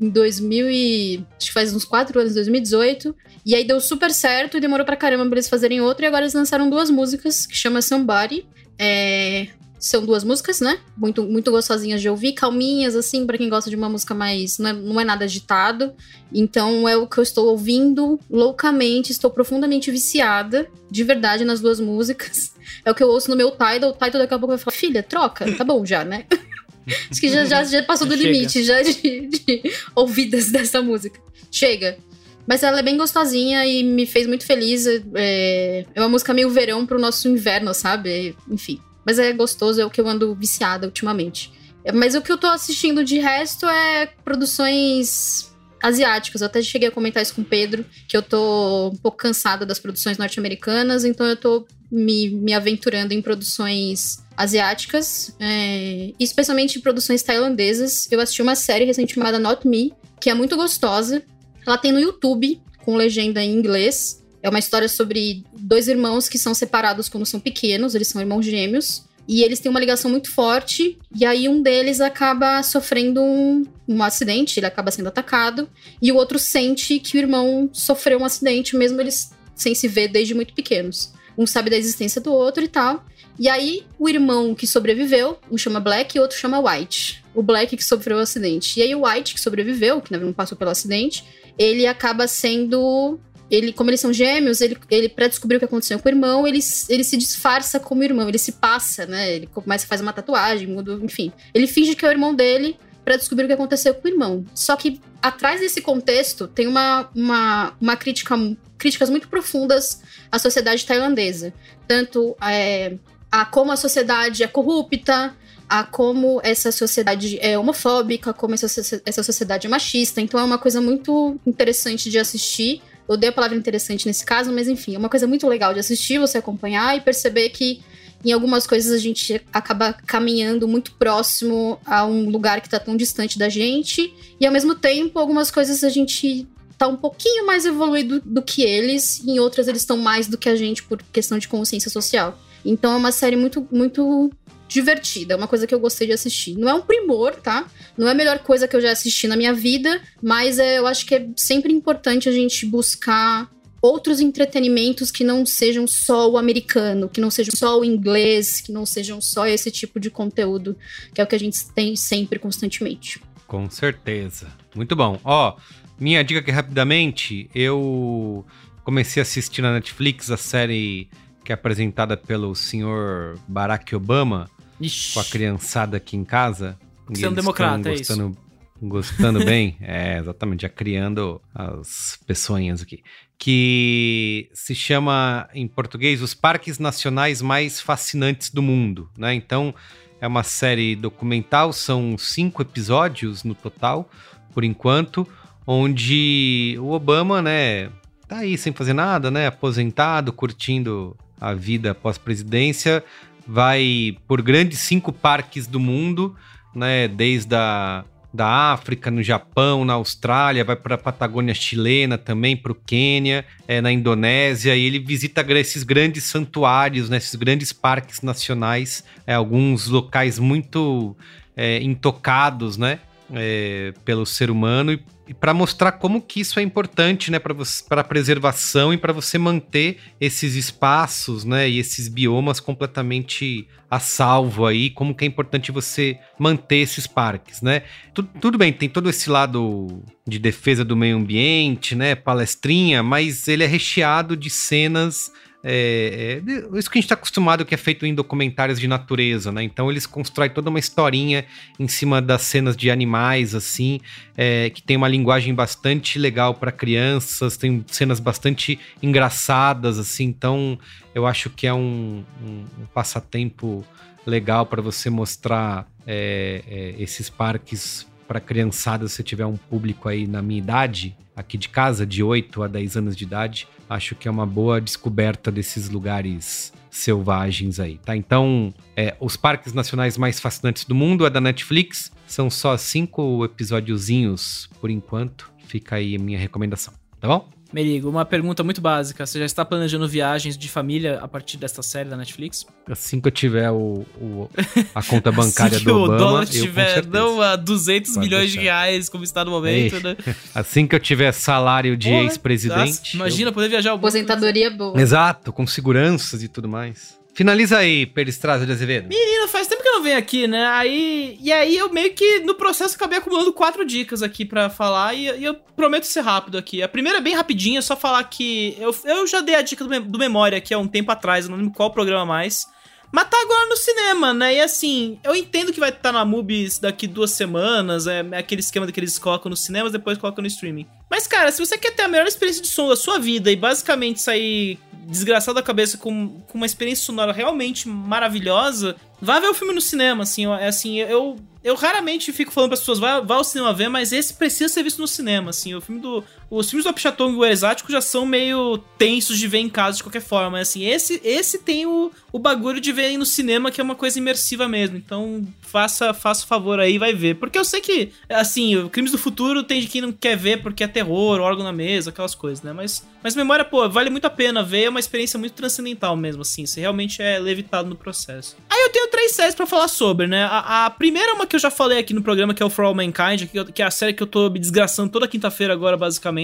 em 2000 e... acho que faz uns quatro anos, 2018. E aí deu super certo e demorou pra caramba pra eles fazerem outra. E agora eles lançaram duas músicas, que chama Somebody. É, São duas músicas, né? Muito, muito gostosinhas de ouvir, calminhas, assim, pra quem gosta de uma música mais. Não é, não é nada agitado. Então é o que eu estou ouvindo loucamente, estou profundamente viciada, de verdade, nas duas músicas. É o que eu ouço no meu Tidal. O Tidal daqui a pouco vai falar: Filha, troca, tá bom já, né? Acho que já, já, já passou do Chega. limite já de, de ouvidas dessa música. Chega. Mas ela é bem gostosinha e me fez muito feliz. É, é uma música meio verão pro nosso inverno, sabe? Enfim. Mas é gostoso, é o que eu ando viciada ultimamente. É, Mas o que eu tô assistindo de resto é produções asiáticas. Eu até cheguei a comentar isso com o Pedro, que eu tô um pouco cansada das produções norte-americanas, então eu tô me, me aventurando em produções asiáticas, é, especialmente produções tailandesas. Eu assisti uma série recente chamada Not Me, que é muito gostosa. Ela tem no YouTube, com legenda em inglês. É uma história sobre dois irmãos que são separados quando são pequenos, eles são irmãos gêmeos. E eles têm uma ligação muito forte, e aí um deles acaba sofrendo um, um acidente, ele acaba sendo atacado, e o outro sente que o irmão sofreu um acidente, mesmo eles sem se ver desde muito pequenos. Um sabe da existência do outro e tal. E aí, o irmão que sobreviveu, um chama Black e outro chama White. O Black que sofreu o acidente. E aí, o White, que sobreviveu, que não passou pelo acidente, ele acaba sendo ele, como eles são gêmeos, ele, ele para descobrir o que aconteceu com o irmão, ele, ele se disfarça como irmão, ele se passa, né? Ele começa a fazer uma tatuagem, muda, enfim. Ele finge que é o irmão dele para descobrir o que aconteceu com o irmão. Só que atrás desse contexto tem uma, uma, uma crítica, críticas muito profundas à sociedade tailandesa. Tanto é, a como a sociedade é corrupta, a como essa sociedade é homofóbica, como essa, essa sociedade é machista. Então é uma coisa muito interessante de assistir. Odeio a palavra interessante nesse caso, mas enfim, é uma coisa muito legal de assistir, você acompanhar e perceber que em algumas coisas a gente acaba caminhando muito próximo a um lugar que tá tão distante da gente, e ao mesmo tempo, algumas coisas a gente tá um pouquinho mais evoluído do que eles, e em outras eles estão mais do que a gente por questão de consciência social. Então é uma série muito, muito divertida, é uma coisa que eu gostei de assistir. Não é um primor, tá? Não é a melhor coisa que eu já assisti na minha vida, mas é, eu acho que é sempre importante a gente buscar outros entretenimentos que não sejam só o americano, que não sejam só o inglês, que não sejam só esse tipo de conteúdo, que é o que a gente tem sempre constantemente. Com certeza. Muito bom. Ó, minha dica aqui rapidamente, eu comecei a assistir na Netflix a série que é apresentada pelo senhor Barack Obama, Ixi. com a criançada aqui em casa. É um democrata, é isso. Gostando bem? é, exatamente, já criando as pessoinhas aqui. Que se chama, em português, Os Parques Nacionais Mais Fascinantes do Mundo, né? Então, é uma série documental, são cinco episódios no total, por enquanto, onde o Obama, né, tá aí sem fazer nada, né, aposentado, curtindo a vida pós-presidência, vai por grandes cinco parques do mundo, né? Desde a da África, no Japão, na Austrália, vai para a Patagônia chilena também, para o Quênia, é, na Indonésia, e ele visita esses grandes santuários, né, esses grandes parques nacionais, é, alguns locais muito é, intocados, né, é, pelo ser humano, e e para mostrar como que isso é importante, né, para a preservação e para você manter esses espaços, né, e esses biomas completamente a salvo aí, como que é importante você manter esses parques, né? Tudo, tudo bem, tem todo esse lado de defesa do meio ambiente, né, palestrinha, mas ele é recheado de cenas é, é, isso que a gente está acostumado que é feito em documentários de natureza, né? Então eles constroem toda uma historinha em cima das cenas de animais, assim, é, que tem uma linguagem bastante legal para crianças, tem cenas bastante engraçadas, assim. Então eu acho que é um, um, um passatempo legal para você mostrar é, é, esses parques para criançada, se tiver um público aí na minha idade, aqui de casa, de 8 a 10 anos de idade, acho que é uma boa descoberta desses lugares selvagens aí, tá? Então, é, os parques nacionais mais fascinantes do mundo é da Netflix, são só cinco episódiozinhos por enquanto, fica aí a minha recomendação, tá bom? Merigo, uma pergunta muito básica. Você já está planejando viagens de família a partir desta série da Netflix? Assim que eu tiver o, o a conta bancária assim do Obama, o dólar tiver não a 200 Pode milhões deixar. de reais como está no momento, Ei, né? Assim que eu tiver salário de ex-presidente. Imagina eu... poder viajar. Aposentadoria boa. Exato, com seguranças e tudo mais. Finaliza aí, Peristraza de Azevedo. Menino, faz tempo venho aqui, né? Aí, e aí eu meio que no processo acabei acumulando quatro dicas aqui para falar e, e, eu prometo ser rápido aqui. A primeira é bem rapidinha, só falar que eu, eu já dei a dica do, do Memória aqui há um tempo atrás, não lembro qual programa mais. Mas tá agora no cinema, né? E assim, eu entendo que vai estar tá na Movies daqui duas semanas, é, é aquele esquema que eles colocam nos cinemas, depois colocam no streaming. Mas, cara, se você quer ter a melhor experiência de som da sua vida e basicamente sair desgraçado da cabeça com, com uma experiência sonora realmente maravilhosa, vá ver o filme no cinema, assim, é assim, eu eu raramente fico falando para as pessoas, vai, vai ao cinema ver, mas esse precisa ser visto no cinema, assim. O filme do, os filmes do Apichatong e o Exático já são meio tensos de ver em casa de qualquer forma. Assim, esse, esse tem o, o bagulho de ver no cinema, que é uma coisa imersiva mesmo. Então, faça, faça o favor aí vai ver. Porque eu sei que, assim, Crimes do Futuro tem de quem não quer ver porque é terror, órgão na mesa, aquelas coisas, né? Mas, mas memória, pô, vale muito a pena ver. É uma experiência muito transcendental mesmo, assim. Você realmente é levitado no processo. Aí eu tenho três séries para falar sobre, né? A, a primeira é uma que eu já falei aqui no programa, que é o For All Mankind, que, que é a série que eu tô me desgraçando toda quinta-feira agora, basicamente.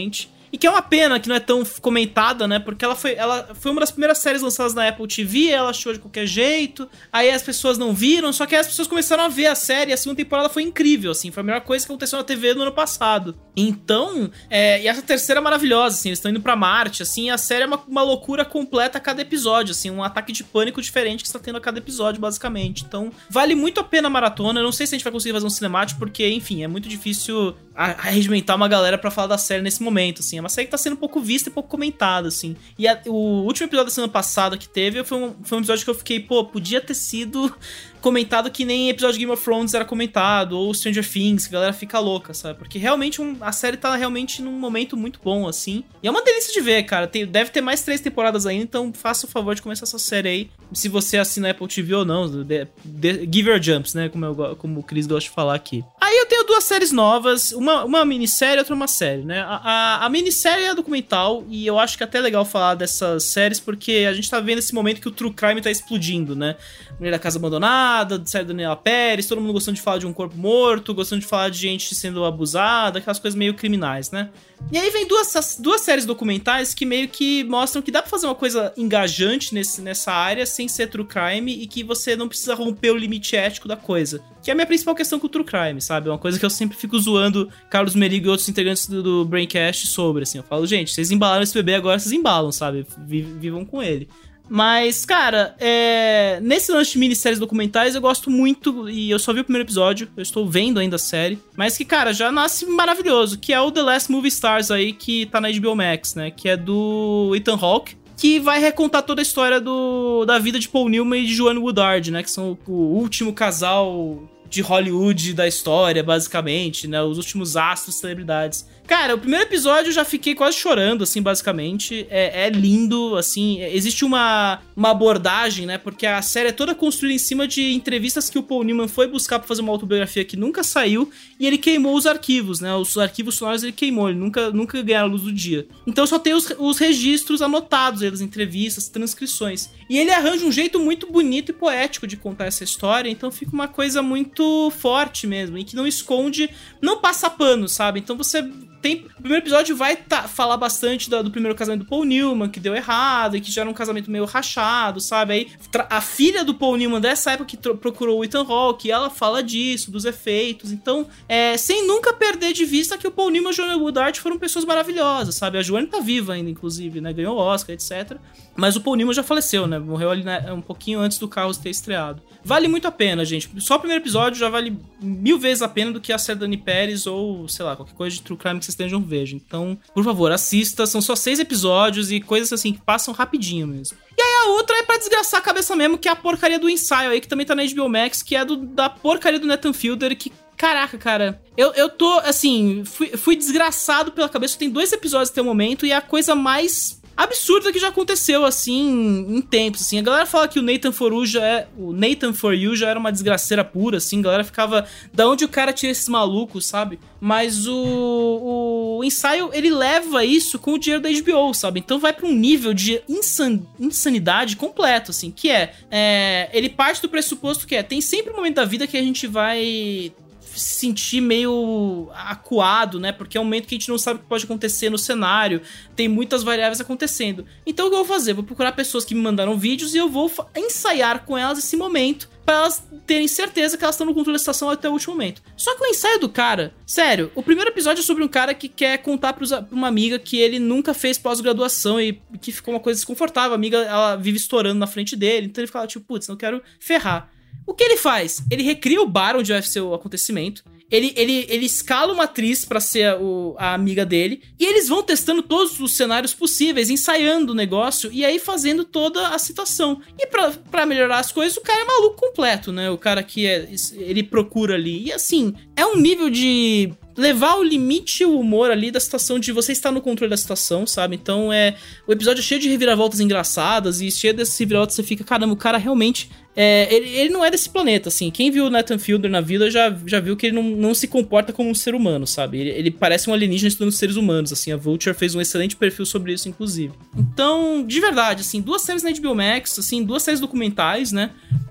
E que é uma pena que não é tão comentada, né? Porque ela foi, ela foi uma das primeiras séries lançadas na Apple TV, ela achou de qualquer jeito. Aí as pessoas não viram, só que as pessoas começaram a ver a série. E a segunda temporada foi incrível, assim. Foi a melhor coisa que aconteceu na TV no ano passado. Então, é, e essa terceira é maravilhosa, assim. Eles estão indo pra Marte, assim. A série é uma, uma loucura completa a cada episódio, assim. Um ataque de pânico diferente que está tendo a cada episódio, basicamente. Então, vale muito a pena a maratona. Eu não sei se a gente vai conseguir fazer um cinemático, porque, enfim, é muito difícil arregimentar uma galera para falar da série nesse momento, assim. É uma série que tá sendo pouco vista e pouco comentada, assim. E a, o último episódio da semana passada que teve foi um, foi um episódio que eu fiquei, pô, podia ter sido comentado que nem episódio de Game of Thrones era comentado, ou Stranger Things, que a galera fica louca, sabe? Porque realmente um, a série tá realmente num momento muito bom, assim. E é uma delícia de ver, cara. Tem, deve ter mais três temporadas ainda, então faça o favor de começar essa série aí. Se você assina Apple TV ou não. De, de, give your jumps, né? Como, eu, como o Chris gosta de falar aqui. Aí eu tenho duas séries novas, uma, uma minissérie e outra uma série, né? A, a, a minissérie é documental, e eu acho que é até legal falar dessas séries, porque a gente tá vendo esse momento que o True Crime tá explodindo, né? Mulher da Casa Abandonada, série da Daniela Pérez, todo mundo gostando de falar de um corpo morto, gostando de falar de gente sendo abusada, aquelas coisas meio criminais, né? E aí vem duas, duas séries documentais que meio que mostram que dá pra fazer uma coisa engajante nesse, nessa área sem ser true crime e que você não precisa romper o limite ético da coisa. Que é a minha principal questão com o true crime, sabe? É uma coisa que eu sempre fico zoando Carlos Merigo e outros integrantes do, do Braincast sobre, assim. Eu falo, gente, vocês embalaram esse bebê, agora vocês embalam, sabe? Vivam com ele. Mas, cara, é... nesse lance de minisséries documentais eu gosto muito, e eu só vi o primeiro episódio, eu estou vendo ainda a série, mas que, cara, já nasce maravilhoso, que é o The Last Movie Stars aí, que tá na HBO Max, né? Que é do Ethan Hawke, que vai recontar toda a história do, da vida de Paul Newman e de Joanne Woodard, né? Que são o último casal de Hollywood da história, basicamente, né? Os últimos astros, celebridades. Cara, o primeiro episódio eu já fiquei quase chorando, assim, basicamente. É, é, lindo, assim. Existe uma, uma abordagem, né? Porque a série é toda construída em cima de entrevistas que o Paul Newman foi buscar pra fazer uma autobiografia que nunca saiu. E ele queimou os arquivos, né? Os arquivos sonoros ele queimou, ele nunca, nunca ganhou a luz do dia. Então só tem os, os registros anotados das entrevistas, transcrições. E ele arranja um jeito muito bonito e poético de contar essa história. Então fica uma coisa muito forte mesmo. E que não esconde, não passa pano, sabe? Então você tem. O primeiro episódio vai tá, falar bastante do, do, primeiro casamento do Paul Newman, que deu errado, e que já era um casamento meio rachado, sabe? Aí a filha do Paul Newman dessa época que procurou o Ethan Hawke, ela fala disso, dos efeitos. Então, é, sem nunca perder de vista que o Paul Newman e o Johnny Woodard foram pessoas maravilhosas, sabe? A Joanne tá viva ainda, inclusive, né? Ganhou Oscar, etc. Mas o Paul Newman já faleceu, né? Morreu ali né, um pouquinho antes do Carlos ter estreado. Vale muito a pena, gente. Só o primeiro episódio já vale mil vezes a pena do que a série Pérez ou, sei lá, qualquer coisa de True Crime que vocês estejam vejam. Então, por favor, assista. São só seis episódios e coisas assim que passam rapidinho mesmo. E aí a outra é pra desgraçar a cabeça mesmo, que é a porcaria do ensaio aí, que também tá na HBO Max, que é do, da porcaria do Nathan Fielder, que Caraca, cara. Eu, eu tô, assim, fui, fui desgraçado pela cabeça. Tem dois episódios até o momento e é a coisa mais absurda que já aconteceu, assim, em tempos, assim. A galera fala que o Nathan For You já é... O Nathan For You já era uma desgraceira pura, assim. A galera ficava... Da onde o cara tira esses malucos, sabe? Mas o, o ensaio, ele leva isso com o dinheiro da HBO, sabe? Então vai para um nível de insan, insanidade completo, assim. Que é, é... Ele parte do pressuposto que é... Tem sempre um momento da vida que a gente vai se sentir meio acuado, né? Porque é um momento que a gente não sabe o que pode acontecer no cenário, tem muitas variáveis acontecendo. Então o que eu vou fazer? vou procurar pessoas que me mandaram vídeos e eu vou ensaiar com elas esse momento para elas terem certeza que elas estão no controle da situação até o último momento. Só que o ensaio do cara, sério, o primeiro episódio é sobre um cara que quer contar pra uma amiga que ele nunca fez pós-graduação e que ficou uma coisa desconfortável. A amiga, ela vive estourando na frente dele, então ele fala, tipo, putz, não quero ferrar. O que ele faz? Ele recria o bar onde vai ser o acontecimento. Ele, ele, ele escala uma atriz para ser o, a amiga dele. E eles vão testando todos os cenários possíveis, ensaiando o negócio e aí fazendo toda a situação. E para melhorar as coisas, o cara é maluco completo, né? O cara que é, ele procura ali. E assim, é um nível de levar o limite o humor ali da situação de você estar no controle da situação, sabe? Então é. O episódio é cheio de reviravoltas engraçadas e cheio desses reviravoltas você fica, caramba, o cara realmente. É, ele, ele não é desse planeta, assim. Quem viu o Nathan Fielder na vida já, já viu que ele não, não se comporta como um ser humano, sabe? Ele, ele parece um alienígena estudando seres humanos, assim. A Vulture fez um excelente perfil sobre isso, inclusive. Então, de verdade, assim, duas séries na HBO Max, assim, duas séries documentais, né?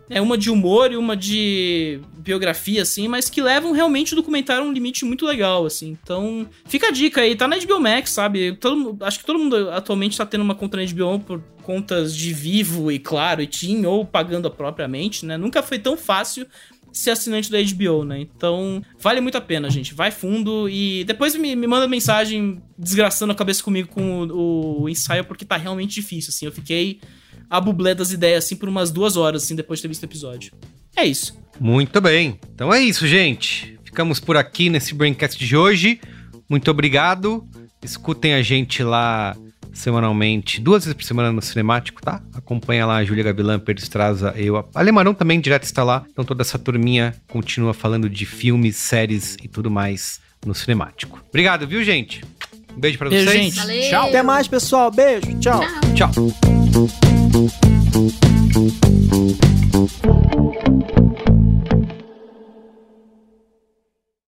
É uma de humor e uma de biografia, assim, mas que levam realmente o documentário a um limite muito legal, assim. Então, fica a dica aí, tá na HBO Max, sabe? Todo, acho que todo mundo atualmente tá tendo uma conta na HBO por contas de Vivo e Claro e TIM, ou pagando propriamente, né? Nunca foi tão fácil ser assinante da HBO, né? Então, vale muito a pena, gente. Vai fundo e depois me, me manda mensagem desgraçando a cabeça comigo com o, o ensaio, porque tá realmente difícil, assim. Eu fiquei a bublé das ideias, assim, por umas duas horas, assim, depois de ter visto o episódio. É isso. Muito bem. Então é isso, gente. Ficamos por aqui nesse Braincast de hoje. Muito obrigado. Escutem a gente lá semanalmente, duas vezes por semana no Cinemático, tá? Acompanha lá a Júlia Gavilã, Pedro Estraza, eu. A Alemarão também direto está lá. Então toda essa turminha continua falando de filmes, séries e tudo mais no Cinemático. Obrigado, viu, gente? Um beijo pra Beijo, vocês. gente. Valeu. Tchau. Até mais, pessoal. Beijo. Tchau. Tchau.